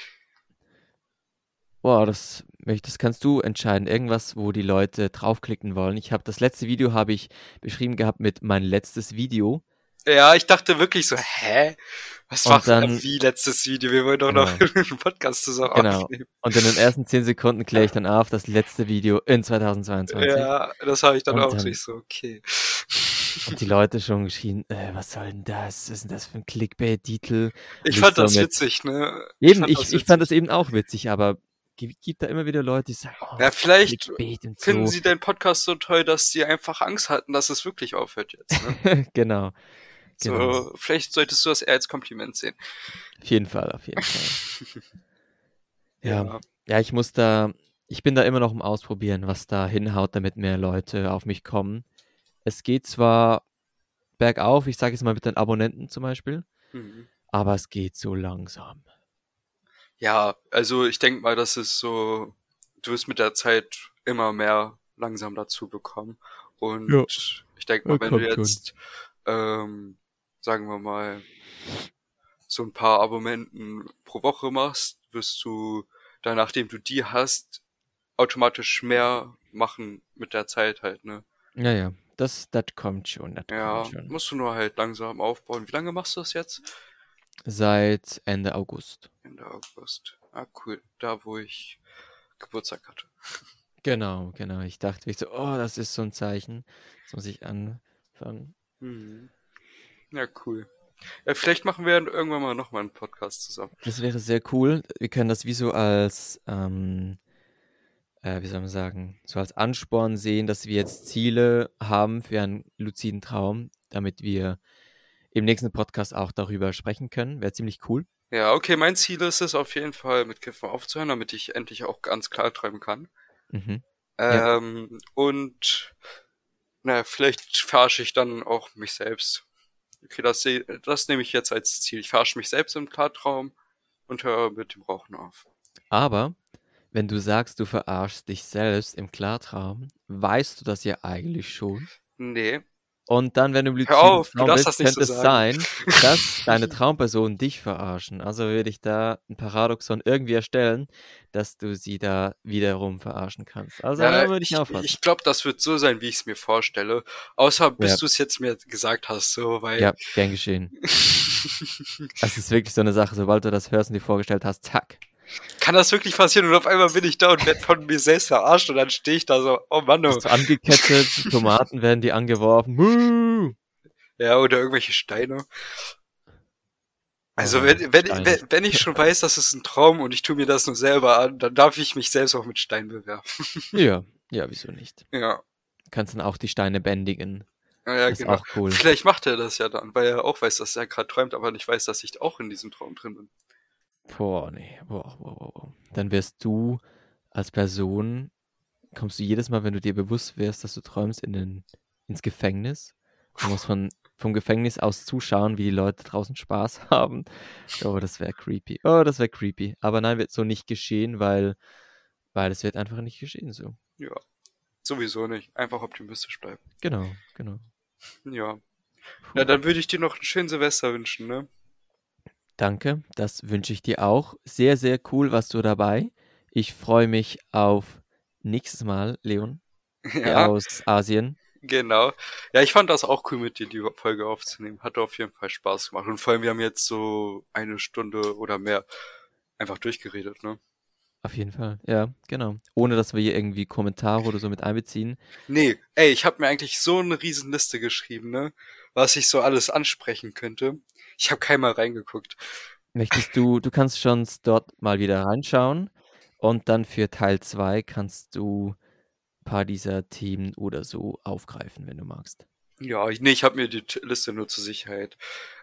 Boah, das, das kannst du entscheiden. Irgendwas, wo die Leute draufklicken wollen. Ich habe das letzte Video habe ich beschrieben gehabt mit mein letztes Video. Ja, ich dachte wirklich so, hä? Was war dann, wie letztes Video? Wir wollen doch genau. noch einen Podcast zusammen genau. aufnehmen. Und in den ersten zehn Sekunden kläre ich dann auf, das letzte Video in 2022. Ja, das habe ich dann und auch dann, nicht so, okay. Und die Leute schon geschrien, äh, was soll denn das? Was ist denn das für ein Clickbait-Titel? Ich fand das mit, witzig, ne? Eben, ich, ich, ich fand das eben auch witzig, aber gibt da immer wieder Leute, die sagen, oh, ja, vielleicht finden so. sie deinen Podcast so toll, dass sie einfach Angst hatten, dass es wirklich aufhört jetzt. Ne? genau. So, genau. vielleicht solltest du das eher als Kompliment sehen. Auf jeden Fall, auf jeden Fall. ja. ja. Ja, ich muss da, ich bin da immer noch im Ausprobieren, was da hinhaut, damit mehr Leute auf mich kommen. Es geht zwar bergauf, ich sage jetzt mal mit den Abonnenten zum Beispiel, Mhm. aber es geht so langsam. Ja, also ich denke mal, das ist so, du wirst mit der Zeit immer mehr langsam dazu bekommen. Und Ja, ich denke mal, ja, wenn du jetzt, ähm, sagen wir mal, so ein paar Abonnenten pro Woche machst, wirst du dann, nachdem du die hast, automatisch mehr machen mit der Zeit halt, ne? Ja, ja, das, das kommt schon, das Ja, kommt schon. musst du nur halt langsam aufbauen. Wie lange machst du das jetzt? Seit Ende August. Ende August. Ah, cool. Da, wo ich Geburtstag hatte. Genau, genau. Ich dachte wirklich so, oh, das ist so ein Zeichen. Jetzt muss ich anfangen. Mhm. Ja, cool. Ja, vielleicht machen wir dann irgendwann mal nochmal einen Podcast zusammen. Das wäre sehr cool. Wir können das wie so als, ähm, äh, wie soll man sagen, so als Ansporn sehen, dass wir jetzt Ziele haben für einen luziden Traum, damit wir im nächsten Podcast auch darüber sprechen können. Wäre ziemlich cool. Ja, okay, mein Ziel ist es auf jeden Fall, mit Kiffen aufzuhören, damit ich endlich auch ganz klar träumen kann. Mhm. Ja. Ähm, und naja, vielleicht verarsche ich dann auch mich selbst. Okay, das, das nehme ich jetzt als Ziel. Ich verarsche mich selbst im Klartraum und höre mit dem Rauchen auf. Aber wenn du sagst, du verarschst dich selbst im Klartraum, weißt du das ja eigentlich schon. Nee, Und dann, wenn du hör auf, du Traum darfst bist, könnte so es sagen. sein, dass deine Traumpersonen dich verarschen. Also würde ich da ein Paradoxon irgendwie erstellen, dass du sie da wiederum verarschen kannst. Also Ja, da würde ich ich, aufpassen. ich glaube, das wird so sein, wie ich es mir vorstelle. Außer bis Ja, du es jetzt mir gesagt hast, so, weil ja, gern geschehen. Das ist wirklich so eine Sache, sobald du das hörst und dir vorgestellt hast, zack. Kann das wirklich passieren und auf einmal bin ich da und werde von mir selbst verarscht und dann stehe ich da so, oh Mann, oh. Angekettet, Tomaten werden dir angeworfen. Ja, oder irgendwelche Steine. Also wenn, wenn, wenn, wenn ich schon weiß, das ist ein Traum und ich tue mir das nur selber an, dann darf ich mich selbst auch mit Steinen bewerfen. Ja, ja, wieso nicht? Ja, Kannst dann auch die Steine bändigen. ja, ja ist genau. auch cool. Vielleicht macht er das ja dann, weil er auch weiß, dass er gerade träumt, aber nicht weiß, dass ich auch in diesem Traum drin bin. Boah, nee. Boah, boah, boah, boah. Dann wirst du als Person, kommst du jedes Mal, wenn du dir bewusst wirst, dass du träumst, in den, ins Gefängnis. Du musst von, vom Gefängnis aus zuschauen, wie die Leute draußen Spaß haben. Oh, das wäre creepy. Oh, das wäre creepy. Aber nein, wird so nicht geschehen, weil, weil es wird einfach nicht geschehen so. Ja, sowieso nicht. Einfach optimistisch bleiben. Genau, genau. Ja. Puh. Ja, dann würde ich dir noch einen schönen Silvester wünschen, ne? Danke, das wünsche ich dir auch. Sehr, sehr cool warst du dabei. Ich freue mich auf nächstes Mal, Leon, Ja, aus Asien. genau. Ja, ich fand das auch cool, mit dir die Folge aufzunehmen. Hat auf jeden Fall Spaß gemacht. Und vor allem, wir haben jetzt so eine Stunde oder mehr einfach durchgeredet, ne? Auf jeden Fall, ja, genau. Ohne dass wir hier irgendwie Kommentare oder so mit einbeziehen. Nee, ey, ich habe mir eigentlich so eine riesen Liste geschrieben, ne? Was ich so alles ansprechen könnte. Ich habe keinmal reingeguckt. Möchtest du, du kannst schon dort mal wieder reinschauen und dann für Teil 2 kannst du ein paar dieser Themen oder so aufgreifen, wenn du magst. Ja, ich, nee, ich habe mir die Liste nur zur Sicherheit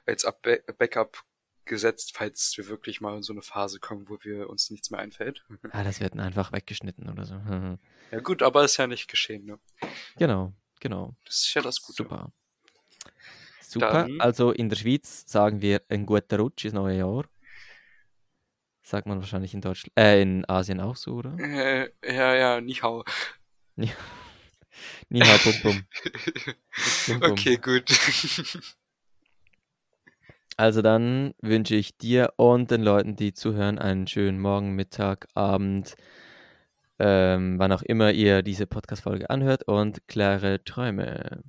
als Up Backup gesetzt, falls wir wirklich mal in so eine Phase kommen, wo wir uns nichts mehr einfällt. Ah, das wird einfach weggeschnitten oder so. Ja gut, aber ist ja nicht geschehen, ne? Genau, genau. Das ist ja das Gute. Super. Super. Dann- Also in der Schweiz sagen wir ein guter Rutsch ins neue Jahr. Sagt man wahrscheinlich in Deutschland, äh, in Asien auch so, oder? Äh, ja, ja, nicht hau. Ni hao bum bum. Bum, bum. Okay, gut. Also dann wünsche ich dir und den Leuten, die zuhören, einen schönen Morgen, Mittag, Abend, ähm, wann auch immer ihr diese Podcast-Folge anhört und klare Träume.